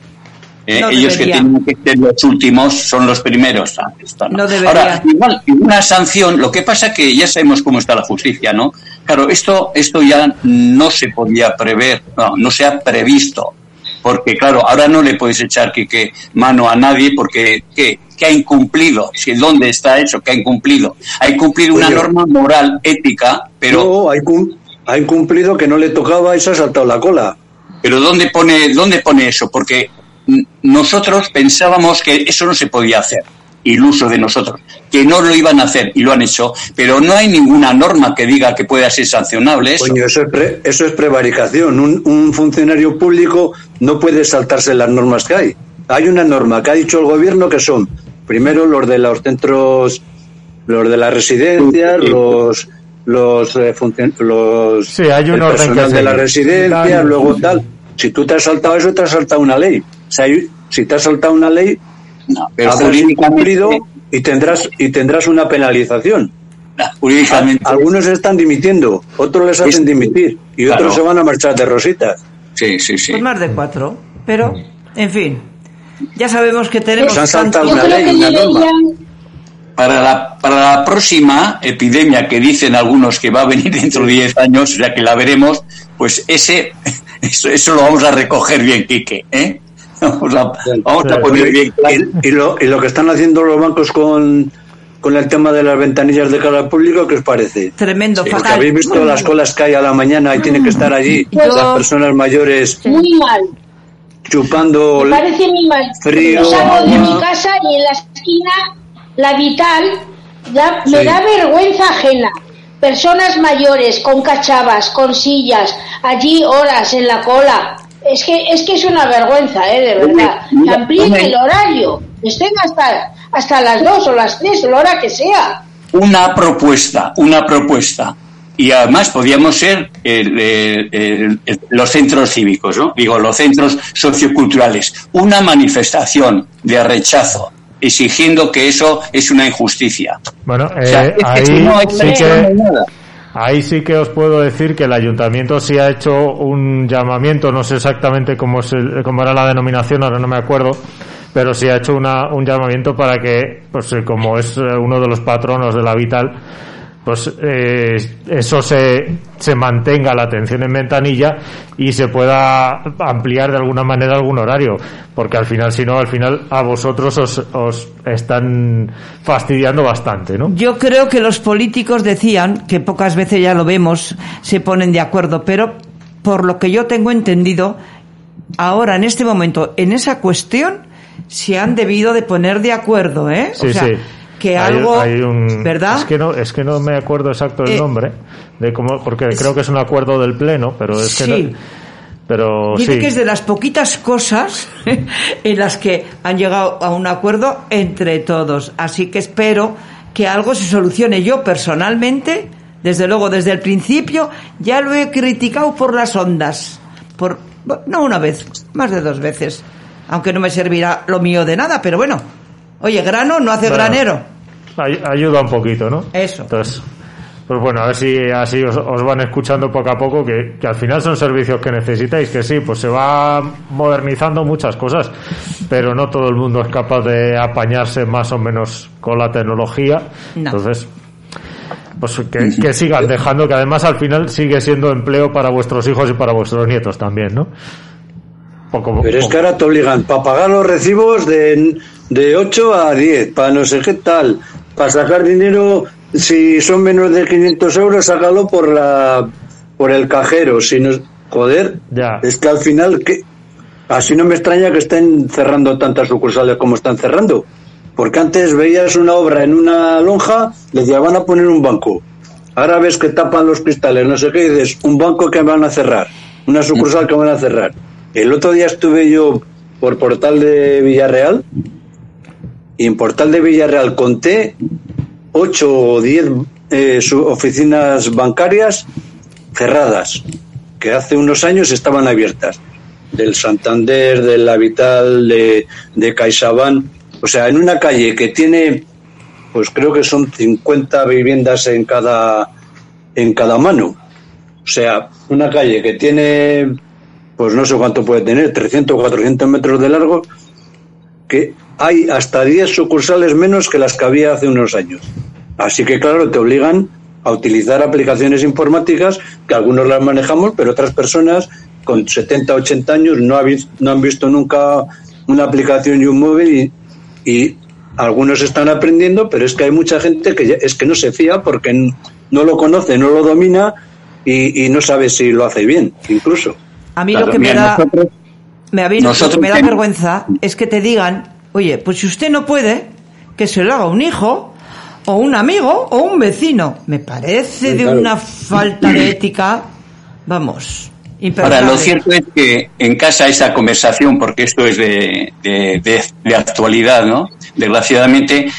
Eh, No ellos debería. que tienen que ser los últimos son los primeros. Ah, esto no. No debería. Ahora, igual, una sanción, lo que pasa que ya sabemos cómo está la justicia, ¿no? Claro, esto, esto ya no se podía prever, no, no se ha previsto. Porque, claro, ahora no le puedes echar que, que mano a nadie porque, ¿qué? ¿Qué ha incumplido? Si, ¿Dónde está eso? ¿Qué ha incumplido? Ha incumplido una norma moral, ética, pero, no, ha, incum- ha incumplido que no le tocaba y se ha saltado la cola. pero ¿dónde pone, ¿dónde pone eso? Porque nosotros pensábamos que eso no se podía hacer, iluso de nosotros, que no lo iban a hacer y lo han hecho, pero no hay ninguna norma que diga que pueda ser sancionable eso. Coño, eso es, pre- eso es prevaricación. Un, un funcionario público no puede saltarse las normas que hay. Hay una norma que ha dicho el gobierno que son, primero, los de los centros, los de las residencias, los los, eh, funcion- los Sí, hay un orden personal que de la residencia, luego tal. Si tú te has saltado eso, te has saltado una ley. O sea, hay- si te has saltado una ley, No, pero incumplido y tendrás y tendrás una penalización. no, jurídicamente Algunos están dimitiendo, otros les hacen dimitir y Claro. otros se van a marchar de rositas. sí, sí, sí. Pues más de cuatro. Pero, en fin, ya sabemos que tenemos han una ley, una norma. Para la, para la próxima epidemia que dicen algunos que va a venir dentro de 10 años, sea que la veremos, pues ese, eso, eso lo vamos a recoger bien, Quique, ¿eh? Vamos a, vamos a poner bien. Y, y lo, y lo que están haciendo los bancos con, con el tema de las ventanillas de cara al público, ¿qué os parece? tremendo, Porque fatal. habéis visto las colas que hay a la mañana y tienen que estar allí Yo- las personas mayores muy mal. chupando. Me parece muy mal. Frío, Yo salgo de mi casa y en la esquina, la vital, da- me Sí. da vergüenza ajena. Personas mayores con cachavas, con sillas, allí horas en la cola. Es que es que es una vergüenza, ¿eh? De verdad. Que amplíen el horario. Estén hasta, hasta las dos o las tres, o la hora que sea. Una propuesta, una propuesta. Y además podíamos ser el- el- el- el- los centros cívicos, ¿no? Digo, los centros socioculturales. Una manifestación de rechazo, exigiendo que eso es una injusticia. Bueno, O sea, eh, es que ahí, si no hay sí que. Ahí sí que os puedo decir que el ayuntamiento sí ha hecho un llamamiento, no sé exactamente cómo, es cómo era la denominación, ahora no me acuerdo, pero sí ha hecho una, un llamamiento para que, pues como es eh, uno de los patronos de la Vital, pues eh, eso se, se mantenga la atención en ventanilla y se pueda ampliar de alguna manera algún horario, porque al final, si no, al final a vosotros os, os están fastidiando bastante, ¿no? Yo creo que los políticos decían, que pocas veces ya lo vemos, se ponen de acuerdo, pero por lo que yo tengo entendido, ahora en este momento en esa cuestión se han debido de poner de acuerdo, ¿eh? Sí, o sea, sí. Que Hay- algo, hay un- ¿verdad? Es que no, es que no me acuerdo exacto el Eh, nombre de cómo, porque es- creo que es un acuerdo del pleno, pero es que no, pero Dice sí. que es de las poquitas cosas en las que han llegado a un acuerdo entre todos. Así que espero que algo se solucione. Yo personalmente, desde luego, desde el principio, ya lo he criticado por las ondas. Por, no una vez, más de dos veces. Aunque no me servirá lo mío de nada, pero bueno. Oye, grano no hace Bueno. granero. Ay- ayuda un poquito, ¿no? Eso. Entonces, pues bueno, a ver si así os, os van escuchando poco a poco, que, que al final son servicios que necesitáis, que sí, pues se va modernizando muchas cosas, pero no todo el mundo es capaz de apañarse más o menos con la tecnología. No. Entonces, pues que, que sigan dejando, que además al final sigue siendo empleo para vuestros hijos y para vuestros nietos también, ¿no? Poco, Pero es que ahora te obligan para pagar los recibos de, de 8 a 10, para no sé qué tal, para sacar dinero, si son menos de 500 euros, sácalo por la por el cajero. Si no, joder, Ya. es que al final, que así no me extraña que estén cerrando tantas sucursales como están cerrando. Porque antes veías una obra en una lonja, le decían, van a poner un banco. Ahora ves que tapan los cristales, no sé qué, y dices, un banco que van a cerrar, una sucursal que van a cerrar. El otro día estuve yo por Portal de Villarreal y en Portal de Villarreal conté ocho o diez eh, su- oficinas bancarias cerradas, que hace unos años estaban abiertas. Del Santander, del La Vital, de, de CaixaBank. O sea, en una calle que tiene, pues creo que son 50 viviendas en cada, en cada mano. O sea, una calle que tiene, pues no sé cuánto puede tener, 300 o 400 metros de largo, que hay hasta 10 sucursales menos que las que había hace unos años. Así que, claro, te obligan a utilizar aplicaciones informáticas, que algunos las manejamos, pero otras personas con 70, 80 años no, ha no han visto nunca una aplicación y un móvil y, y algunos están aprendiendo, pero es que hay mucha gente que ya- es que no se fía porque no lo conoce, no lo domina y, y no sabe si lo hace bien, incluso. A mí Claro, lo que me da, nosotros- me, nosotros da vergüenza es que te digan, oye, pues si usted no puede, que se lo haga un hijo, o un amigo, o un vecino. Me parece Sí, de una falta de ética, vamos, Ahora, imperdonable. lo cierto es que en casa esa conversación, porque esto es de, de, de- de actualidad, ¿no? Desgraciadamente,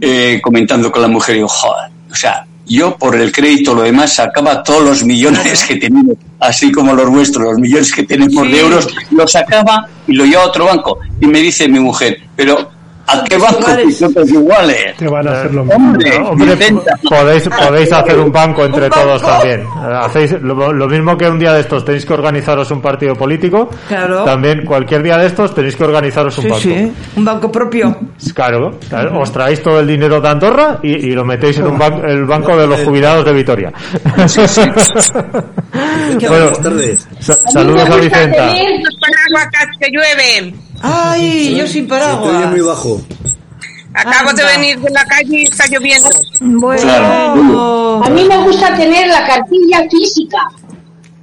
eh, comentando con la mujer, digo, joder, o sea, yo por el crédito, lo demás, sacaba todos los millones que tenemos, así como los vuestros, los millones que tenemos Sí. de euros, los sacaba y lo llevaba a otro banco. Y me dice mi mujer, pero ¿a qué banco? iguales. Iguales. Te van a hacer lo mismo. Hombre, No, hombre, Vicenta. podéis, podéis hacer un banco entre ¿Un todos banco? también. Hacéis lo, lo mismo que un día de estos tenéis que organizaros un partido político. Claro. También cualquier día de estos tenéis que organizaros un Sí, banco. sí, un banco propio. Claro, claro, os traéis todo el dinero de Andorra y, y lo metéis en un ban- el banco de los jubilados de Vitoria. bueno, Buenas tardes. sa- A mí saludos a Vicenta. paraguas que llueve. Ay, yo sin Se te oye muy paraguas. bajo. Acabo de venir de la calle y está lloviendo. Bueno, Claro. A mí me gusta tener la cartilla física,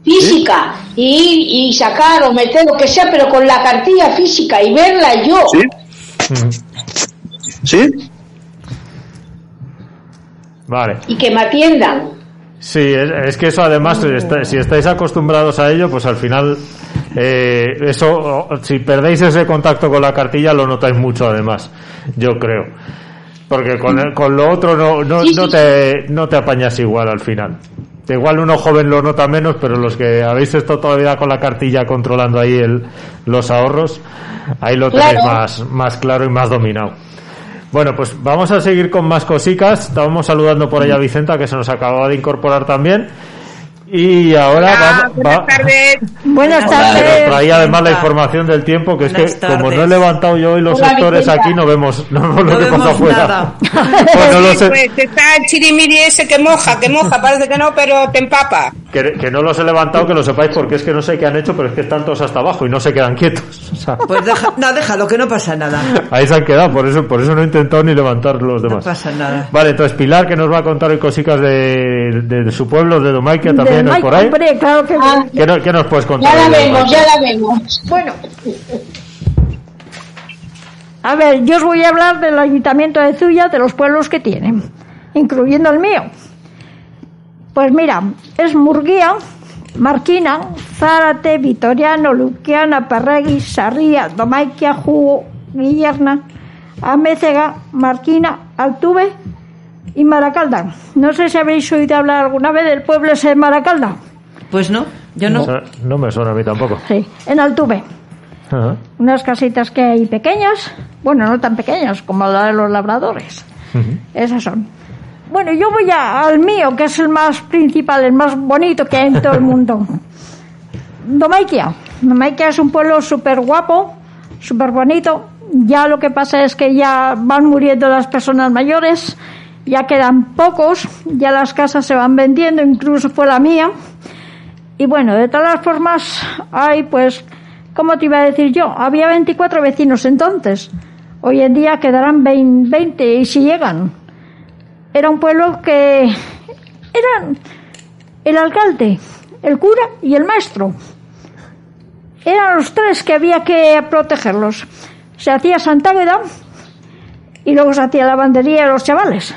física, y, y sacar o meter lo que sea, pero con la cartilla física y verla yo. ¿Sí? ¿Sí? Vale. Y que me atiendan. Sí, es, que eso además, si estáis acostumbrados a ello, pues al final, eh, eso, si perdéis ese contacto con la cartilla, lo notáis mucho además, yo creo. Porque con, el- con lo otro no, no, Sí, no, te, no te apañas igual al final. Igual uno joven lo nota menos, pero los que habéis estado todavía con la cartilla controlando ahí el, los ahorros, ahí lo tenéis Claro. más, más claro y más dominado. Bueno, pues vamos a seguir con más cositas. Estábamos saludando por allá a Vicenta, que se nos acababa de incorporar también. Y ahora Ah, va, buenas va- tardes. buenas nos tardes. traía además la información del tiempo, que es Buenas que como no he levantado yo hoy los Hola, sectores Vicenta. aquí, no vemos, no vemos lo que pasa vemos afuera. nada. Bueno, lo sé- Pues está el chirimiri ese que moja, que moja, parece que no, pero te empapa. Que, que no los he levantado, que lo sepáis, porque es que no sé qué han hecho, pero es que están todos hasta abajo y no se quedan quietos. sea, Pues deja, no, déjalo, que no pasa nada. ahí se han quedado, por eso, por eso no he intentado ni levantar los No demás. pasa nada. Vale, entonces Pilar, que nos va a contar hoy cositas de, de, de su pueblo, de Domaikia De también, ¿no? Mike, por ahí. hombre, claro que Ah, ¿Qué, no- qué nos puedes contar? ya la de vemos, ya la vemos. Bueno, a ver, yo os voy a hablar del ayuntamiento de Zuya, de los pueblos que tienen, incluyendo el mío. Pues mira, es Murguía, Marquina, Zárate, Vitoriano, Luquiana, Perregui, Sarría, Domaiquia, Jugo, Guillerna, Amécega, Marquina, Altuve y Maracalda. No sé si habéis oído hablar alguna vez del pueblo ese de Maracalda. Pues no, yo no. No me suena a mí tampoco. Sí, en Altuve. Unas casitas que hay pequeñas, bueno, no tan pequeñas como la de los labradores. Esas son. Bueno, yo voy a- al mío, que es el más principal, el más bonito que hay en todo el mundo. Domaiquia. Domaiquia es un pueblo súper guapo, súper bonito. Ya lo que pasa es que ya van muriendo las personas mayores, ya quedan pocos, ya las casas se van vendiendo, incluso fue la mía. Y bueno, de todas formas, hay pues, ¿cómo te iba a decir yo? Había 24 vecinos entonces. Hoy en día quedarán 20, 20 y si llegan. Era un pueblo que eran el alcalde, el cura y el maestro. Eran los tres que había que protegerlos. Se hacía Santa y luego se hacía la lavandería de los chavales.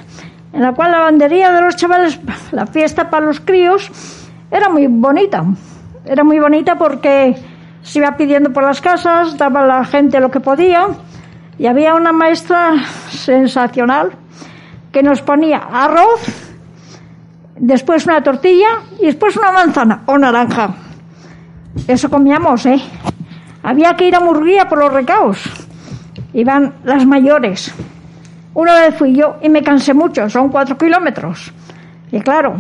En la cual la lavandería de los chavales, la fiesta para los críos, era muy bonita. Era muy bonita porque se iba pidiendo por las casas, daba la gente lo que podía. Y había una maestra sensacional que nos ponía arroz, después una tortilla y después una manzana o naranja. Eso comíamos, ¿eh? Había que ir a Murguía por los recaos. Iban las mayores. Una vez fui yo y me cansé mucho, son cuatro kilómetros. Y claro,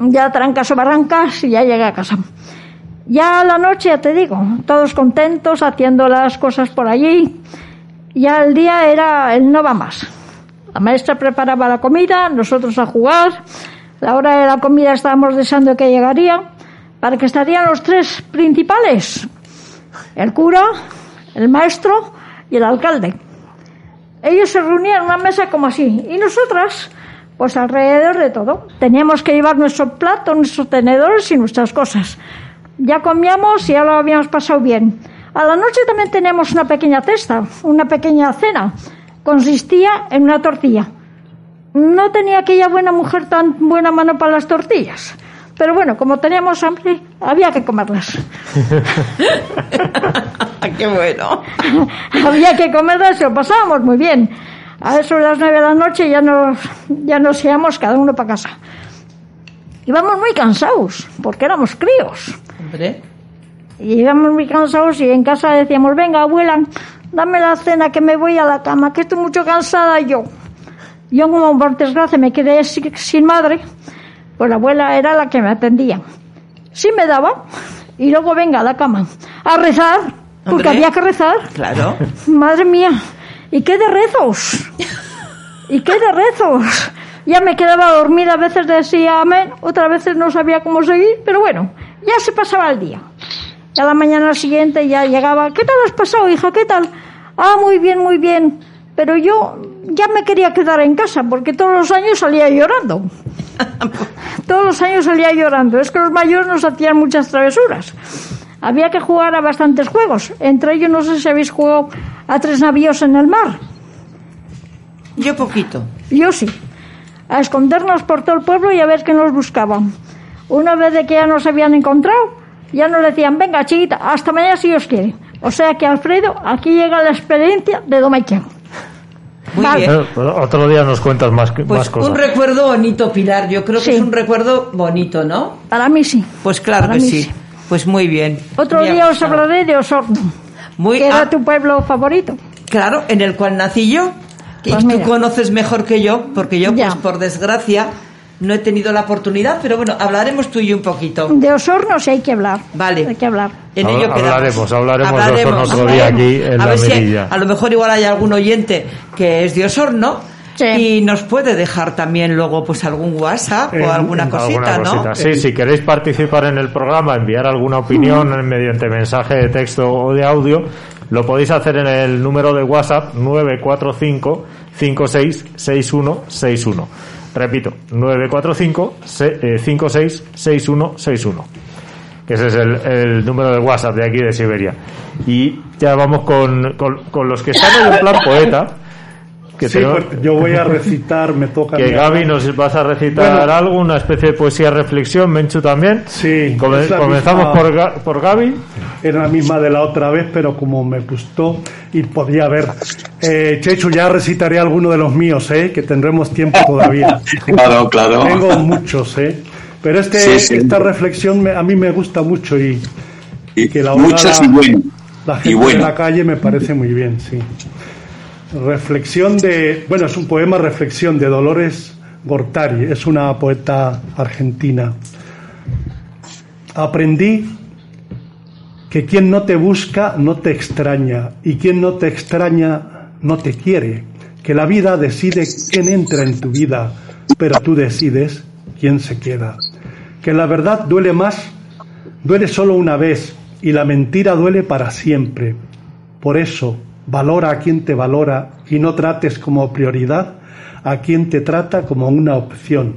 ya trancas o barrancas y ya llegué a casa. Ya a la noche, ya te digo, todos contentos, haciendo las cosas por allí. Ya el día era el no va más. La maestra preparaba la comida, nosotros a jugar. La hora de la comida estábamos deseando que llegaría, para que estarían los tres principales. El cura, el maestro y el alcalde. Ellos se reunían en una mesa como así, y nosotras, pues alrededor de todo. Teníamos que llevar nuestro plato, nuestros tenedores y nuestras cosas. Ya comíamos y ya lo habíamos pasado bien. A la noche también teníamos una pequeña cesta, una pequeña cena. Consistía en una tortilla. No tenía aquella buena mujer tan buena mano para las tortillas. Pero bueno, como teníamos hambre, había que comerlas. Qué bueno. había que comerlas y lo pasábamos muy bien. A eso de las nueve de la noche ya nos, ya nos íbamos cada uno para casa. Íbamos muy cansados, porque éramos críos. Hombre. Y íbamos muy cansados y en casa decíamos, venga, abuela, dame la cena que me voy a la cama, que estoy mucho cansada yo. Yo como por desgracia me quedé si- sin madre, pues la abuela era la que me atendía. Sí me daba y luego venga a la cama a rezar, porque Hombre. había que rezar. Claro. Madre mía, ¿y qué de rezos? ¿Y qué de rezos? Ya me quedaba dormida, a veces decía amén, otras veces no sabía cómo seguir, pero bueno, ya se pasaba el día. Y a la mañana siguiente ya llegaba, ¿qué tal has pasado, hija? ¿Qué tal? Ah, muy bien, muy bien. Pero yo ya me quería quedar en casa porque todos los años salía llorando. todos los años salía llorando. Es que los mayores nos hacían muchas travesuras. Había que jugar a bastantes juegos. Entre ellos, no sé si habéis jugado a tres navíos en el mar. Yo poquito. Yo sí. A escondernos por todo el pueblo y a ver qué nos buscaban. Una vez de que ya nos habían encontrado, ya nos decían, venga chiquita, hasta mañana si Dios quiere. O sea que Alfredo, aquí llega la experiencia de Domaiquia. Muy Vale. bien. Otro día nos cuentas más, más Pues cosas. un recuerdo bonito, Pilar. Yo creo que es un recuerdo bonito, ¿no? Para mí sí. Pues claro Para que mí sí. sí. Pues muy bien. Otro día os hablaré de Osorno, Muy que era tu pueblo favorito. Claro, en el cual nací yo. Y Pues tú mira. conoces mejor que yo, porque yo, Ya. pues por desgracia, no he tenido la oportunidad, pero bueno, hablaremos tú y yo un poquito. De Osorno sí hay que hablar. Vale. Hay que hablar. En ello quedamos. hablaremos, hablaremos de Osorno otro día aquí en a la ver si Mirilla. a lo mejor igual hay algún oyente que es de Osorno Sí. Y nos puede dejar también luego pues algún WhatsApp o alguna cosita, Alguna ¿no? cosita. Sí, si queréis participar en el programa, enviar alguna opinión mediante mensaje de texto o de audio, lo podéis hacer en el número de WhatsApp 945 566161. Repito, 945 se- eh, 566161. Que ese es el, el número de WhatsApp de aquí de Siberia. Y ya vamos con, con, con los que están en plan poeta. Que Sí, pues yo voy a recitar, me toca. que Gaby nos vas a recitar Bueno. algo, una especie de poesía reflexión, Menchu también. Sí, Come- la comenzamos misma- por, Ga- por Gaby. Era la misma de la otra vez, pero como me gustó y podía ver. Eh, Chechu, ya recitaré alguno de los míos, ¿eh? que tendremos tiempo todavía. Claro, claro. Tengo muchos, ¿eh? Pero este, Sí, sí. esta reflexión me- a mí me gusta mucho y Y que la muchos otra- y bueno. la Y gente bueno. de la calle me parece muy bien, sí. Reflexión de, bueno, es un poema reflexión de Dolores Gortari, es una poeta argentina. Aprendí que quien no te busca no te extraña y quien no te extraña no te quiere, que la vida decide quién entra en tu vida, pero tú decides quién se queda, que la verdad duele más, duele solo una vez y la mentira duele para siempre. Por eso, valora a quien te valora y no trates como prioridad a quien te trata como una opción.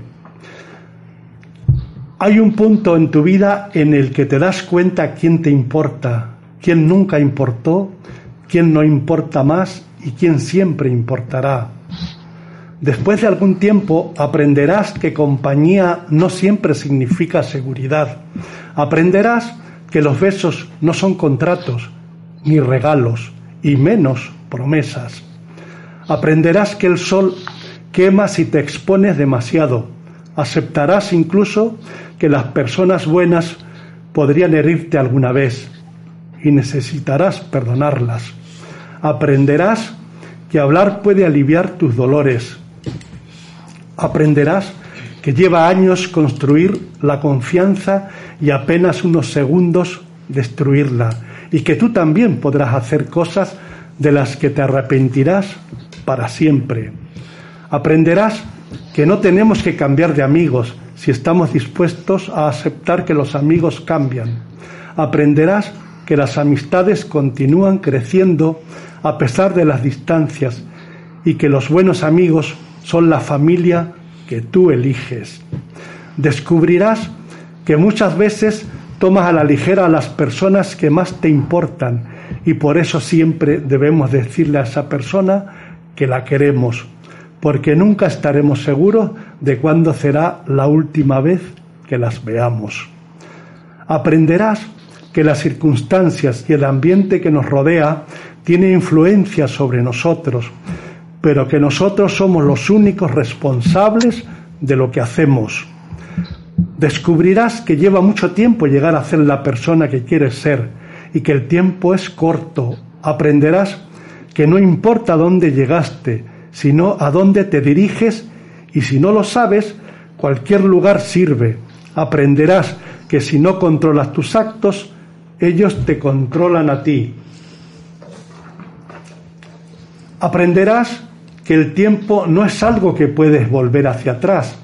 Hay un punto en tu vida en el que te das cuenta quién te importa, quién nunca importó, quién no importa más y quién siempre importará. Después de algún tiempo aprenderás que compañía no siempre significa seguridad. Aprenderás que los besos no son contratos ni regalos y menos promesas. Aprenderás que el sol quema si te expones demasiado. Aceptarás incluso que las personas buenas podrían herirte alguna vez y necesitarás perdonarlas. Aprenderás que hablar puede aliviar tus dolores. Aprenderás que lleva años construir la confianza y apenas unos segundos destruirla, y que tú también podrás hacer cosas de las que te arrepentirás para siempre. Aprenderás que no tenemos que cambiar de amigos si estamos dispuestos a aceptar que los amigos cambian. Aprenderás que las amistades continúan creciendo a pesar de las distancias y que los buenos amigos son la familia que tú eliges. Descubrirás que muchas veces tomas a la ligera a las personas que más te importan y por eso siempre debemos decirle a esa persona que la queremos, porque nunca estaremos seguros de cuándo será la última vez que las veamos. Aprenderás que las circunstancias y el ambiente que nos rodea tiene influencia sobre nosotros, pero que nosotros somos los únicos responsables de lo que hacemos. Descubrirás que lleva mucho tiempo llegar a ser la persona que quieres ser y que el tiempo es corto. Aprenderás que no importa dónde llegaste, sino a dónde te diriges y si no lo sabes, cualquier lugar sirve. Aprenderás que si no controlas tus actos, ellos te controlan a ti. Aprenderás que el tiempo no es algo que puedes volver hacia atrás.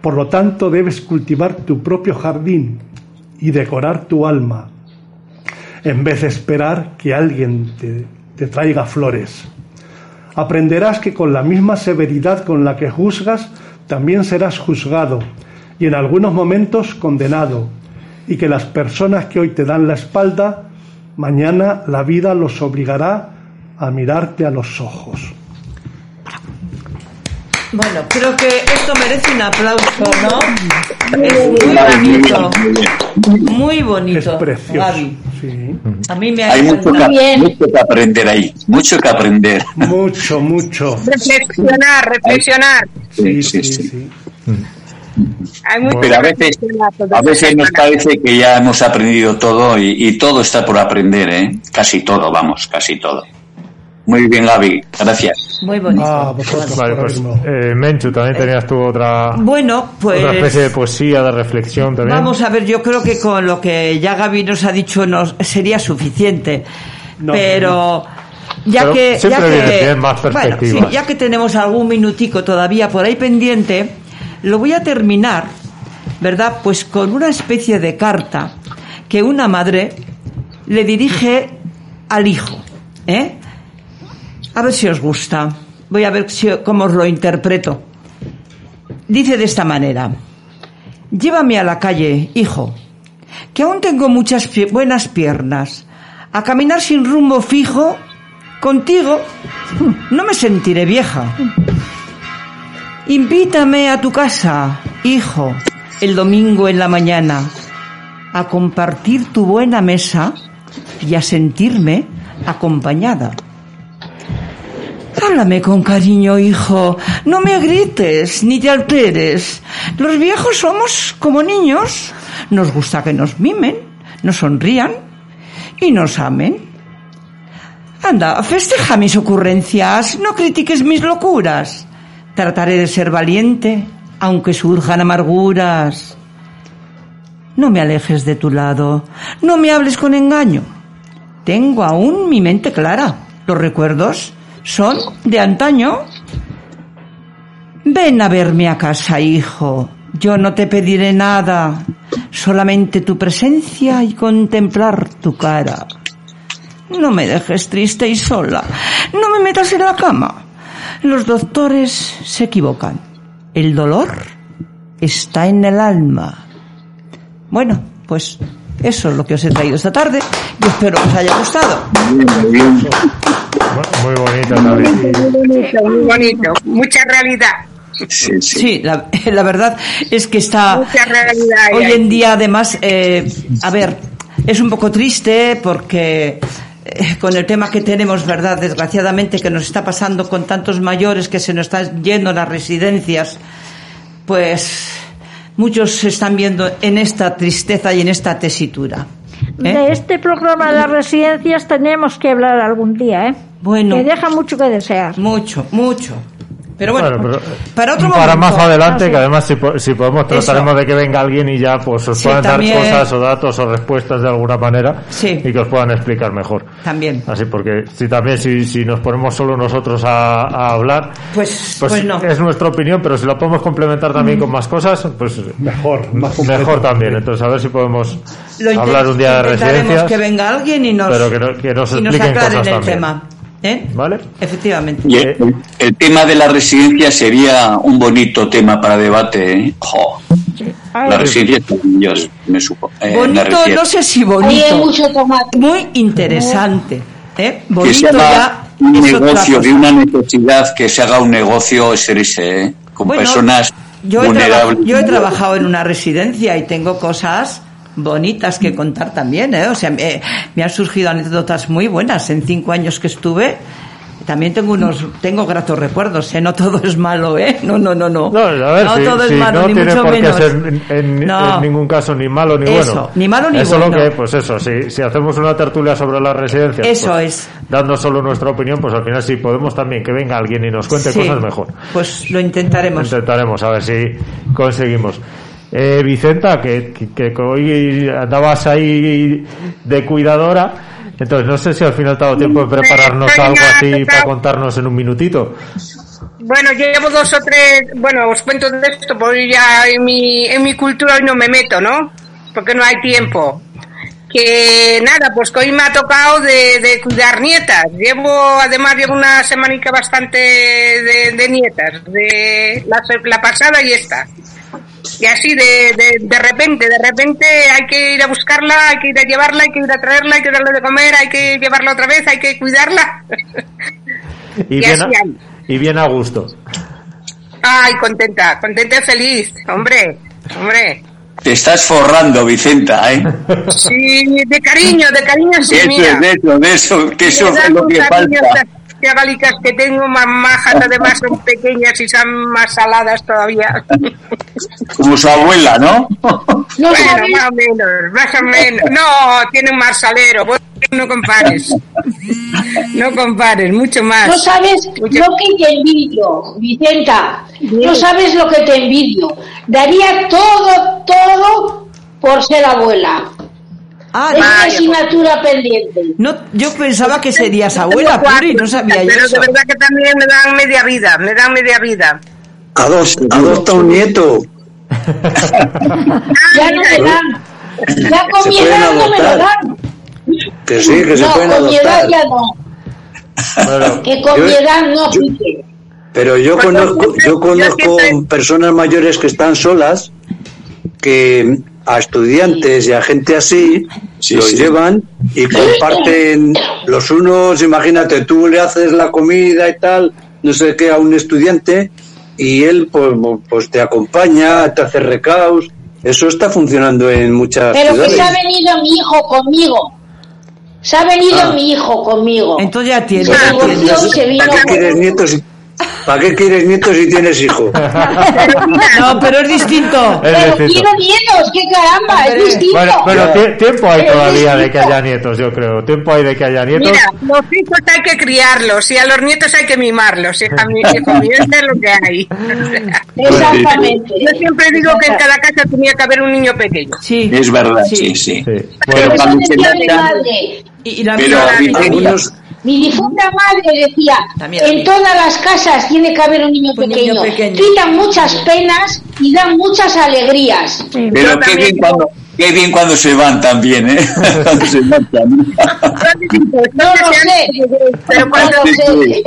Por lo tanto, debes cultivar tu propio jardín y decorar tu alma, en vez de esperar que alguien te, traiga flores. Aprenderás que con la misma severidad con la que juzgas, también serás juzgado y en algunos momentos condenado, y que las personas que hoy te dan la espalda, mañana la vida los obligará a mirarte a los ojos. Bueno, creo que esto merece un aplauso, ¿no? Es muy bonito, muy Es bonito, precioso. Gaby. Sí. A mí me ha Hay mucho que, mucho que aprender ahí, mucho que aprender. Mucho, mucho. Reflexionar, reflexionar. Sí, Sí, sí, sí, sí. Hay mucho Pero a que veces, a veces nos parece que ya hemos aprendido todo y, y todo está por aprender, ¿eh? Casi todo, vamos, casi todo. Muy bien, Gaby, gracias. Muy bonito. Ah, vosotros Vale, por pues eh, Menchu, también tenías tú otra, Bueno, pues otra especie de poesía, de reflexión también. vamos a ver, yo creo que con lo que ya Gaby nos ha dicho nos sería suficiente. No, pero ya Pero que, ya que- bien más bueno, perspectiva. sí, ya que tenemos algún minutico todavía por ahí pendiente, lo voy a terminar, ¿verdad? Pues con una especie de carta que una madre le dirige al hijo, ¿eh? A ver si os gusta. Voy a ver si- cómo os lo interpreto. Dice de esta manera: Llévame a la calle, hijo, que aún tengo muchas buenas piernas. A caminar sin rumbo fijo, contigo, no me sentiré vieja. Invítame a tu casa, hijo, el domingo en la mañana, a compartir tu buena mesa y a sentirme acompañada. Háblame con cariño, hijo. No me grites ni te alteres. Los viejos somos como niños. Nos gusta que nos mimen, nos sonrían y nos amen. Anda, festeja mis ocurrencias, no critiques mis locuras. Trataré de ser valiente, aunque surjan amarguras. No me alejes de tu lado, no me hables con engaño. Tengo aún mi mente clara. Los recuerdos son de antaño. Ven a verme a casa, hijo. Yo no te pediré nada, solamente tu presencia y contemplar tu cara. No me dejes triste y sola. No me metas en la cama. Los doctores se equivocan. El dolor está en el alma. Bueno, pues eso es lo que os he traído esta tarde. Yo espero que os haya gustado. Muy bonito, David. Muy bonito, muy bonito. Mucha realidad. Sí, Sí, la, la verdad es que está Mucha realidad. hoy en día además, eh, a ver, es un poco triste porque eh, con el tema que tenemos, ¿verdad? Desgraciadamente que nos está pasando con tantos mayores que se nos están yendo las residencias, pues muchos se están viendo en esta tristeza y en esta tesitura. ¿eh? De este programa de las residencias tenemos que hablar algún día, ¿eh? Bueno. Que deja mucho que desear. Mucho, mucho. Pero bueno, Bueno, pero, para otro para momento. más adelante, Ah, sí. que además si, po- si podemos Eso. trataremos de que venga alguien y ya pues os Sí, puedan dar cosas o datos o respuestas de alguna manera Sí. y que os puedan explicar mejor. También. Así porque si también si, si nos ponemos solo nosotros a, a hablar, Pues, pues, pues no. es nuestra opinión, pero si lo podemos complementar también con más cosas, pues Mejor, más mejor también. Entonces a ver si podemos Lo hablar un día de residencias. que venga alguien y nos, pero que no- que nos y nos expliquen aclaren cosas el también. tema. ¿Eh? ¿Vale? Efectivamente. Y el, el tema de la residencia sería un bonito tema para debate. ¿eh? Jo, la residencia es maravillosa, me supo. eh, bonito, no sé si bonito. mucho tomate. Muy interesante. ¿eh? que se Bonito haga ya un negocio de una necesidad que se haga un negocio es ese, ¿eh? con Bueno, personas yo he, vulnerables. yo he trabajado en una residencia y tengo cosas bonitas que contar también, ¿eh? O sea, me, me han surgido anécdotas muy buenas en cinco años que estuve. También tengo unos, tengo gratos recuerdos, ¿eh? No todo es malo, ¿eh? No, no, no, no. No, a ver, no si, todo es malo, no ni tiene mucho por qué menos. ser en, en- No. en ningún caso ni malo ni Eso, bueno. ni malo ni eso bueno. lo que, pues eso, si, si hacemos una tertulia sobre las residencias, Eso pues, es. dando solo nuestra opinión, pues al final si podemos también que venga alguien y nos cuente Sí, cosas mejor. Pues lo intentaremos. Intentaremos a ver si conseguimos. Eh, Vicenta, que, que, que hoy andabas ahí de cuidadora, entonces no sé si al final te ha dado tiempo de prepararnos algo así para contarnos en un minutito. Bueno, yo llevo dos o tres, bueno, os cuento de esto, porque ya en mi, en mi cultura hoy no me meto, ¿no? Porque no hay tiempo. Que nada, pues que hoy me ha tocado de, de cuidar nietas. Llevo, además, llevo una semanica bastante de, de nietas, de la, la pasada y esta. Y así de, de, de repente, de repente hay que ir a buscarla, hay que ir a llevarla, hay que ir a traerla, hay que darle de comer, hay que llevarla otra vez, hay que cuidarla. Y, Y bien, así a, y bien a gusto. Ay, contenta, contenta y feliz, hombre, hombre. Te estás forrando, Vicenta, ¿eh? Sí, de cariño, de cariño, sí, De eso, mía. de eso, de eso, que eso es lo que falta. Chavalicas que tengo más majas, además son pequeñas y son más saladas todavía. Como su abuela, ¿no? No bueno, más o menos, más o menos. No, tiene un marsalero, vos no compares. No compares, mucho más. no sabes Mucho- lo que te envidio, Vicenta. No sabes lo que te envidio. Daría todo, todo por ser abuela. Ah, Es una asignatura pendiente. No, yo pensaba que serías abuela, Puri, no sabía yo Pero eso. de verdad que también me dan media vida, me dan media vida. Adopta, adopta un nieto. Ya no me dan. Ya con mi edad no me lo dan. Que sí, que se no, pueden con mi edad ya no. Bueno, Que con Yo- mi edad no, yo-. Pero yo conozco, yo conozco personas mayores que están solas, que a estudiantes y a gente así Sí, los sí. llevan y comparten los unos, imagínate, tú le haces la comida y tal, no sé qué, a un estudiante y él pues, pues te acompaña, te hace recaos. Eso está funcionando en muchas Pero que ciudades. se ha venido mi hijo conmigo. Se ha venido Ah. mi hijo conmigo. Entonces ya tienes, y se vino ¿Para qué con- quieres nietos? si- ¿Para qué quieres nietos si tienes hijo? No, pero es distinto. es Pero distinto. quiero nietos, qué caramba, es distinto. Bueno, pero tiempo hay todavía de que haya nietos, yo creo. Tiempo hay de que haya nietos. Mira, los hijos hay que criarlos y a los nietos hay que mimarlos, hija mía, hijo mío, es lo que hay. Exactamente. yo siempre digo que en cada casa tenía que haber un niño pequeño. Sí. Es verdad, Sí. sí, sí. Sí. Pero decía mi madre. Y, y la Pero mía, hay la mía. Algunos, Mi difunta madre decía, También en todas las casas tiene que haber un niño, Un niño pequeño. pequeño. Quitan muchas penas y dan muchas alegrías. Sí. Pero qué bien, cuando, qué bien cuando se van también, ¿eh? Cuando se marchan. No lo sé, Pero cuando Sí, sí.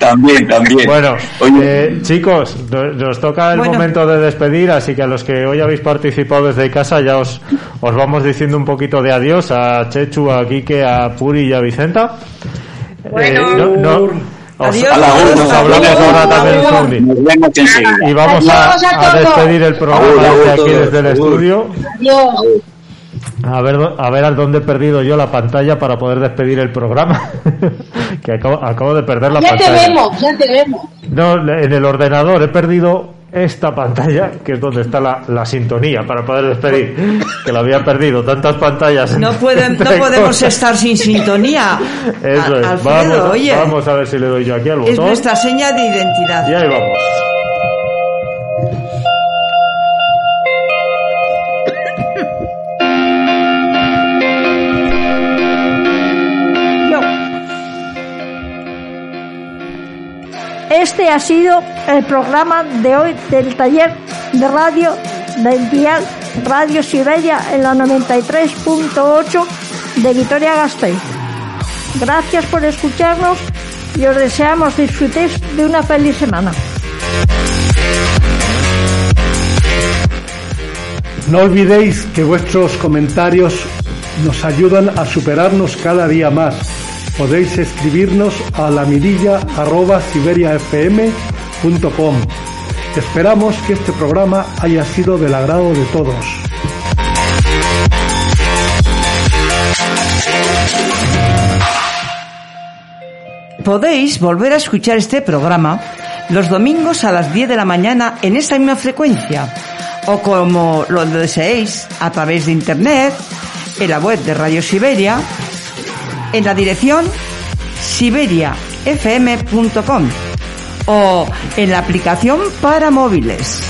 También, también. Bueno, Oye, eh, chicos, no- nos toca el Bueno. momento de despedir, así que a los que hoy habéis participado desde casa ya os, os vamos diciendo un poquito de adiós a Chechu, a Quique, a Puri y a Vicenta. Bueno. no, no, Adiós. a la Adiós. nos hablamos Adiós. ahora también Adiós. Sundi. nos vemos enseguida. Y vamos a, Adiós despedir el programa desde aquí, desde el estudio. Dios. A ver, a ver a dónde he perdido yo la pantalla para poder despedir el programa. que acabo, acabo de perder la Ya te pantalla. vemos, ya te vemos. No, en el ordenador he perdido esta pantalla, que es donde está la, la sintonía para poder despedir, que la había perdido tantas pantallas. No, pueden, no podemos cosas. estar sin sintonía. Eso es. Alfredo, vamos, oye, vamos a ver si le doy yo aquí al es botón. nuestra seña de identidad. Y ahí vamos. Este ha sido el programa de hoy del taller de radio del dial Radio Siberia en la 93.8 de Vitoria Gasteiz. Gracias por escucharnos y os deseamos disfrutéis de una feliz semana. No olvidéis que vuestros comentarios nos ayudan a superarnos cada día más. Podéis escribirnos a la. Esperamos que este programa haya sido del agrado de todos. Podéis volver a escuchar este programa los domingos a las 10 de la mañana en esta misma frecuencia o como lo deseéis a través de internet, en la web de Radio Siberia, en la dirección siberiafm.com o en la aplicación para móviles.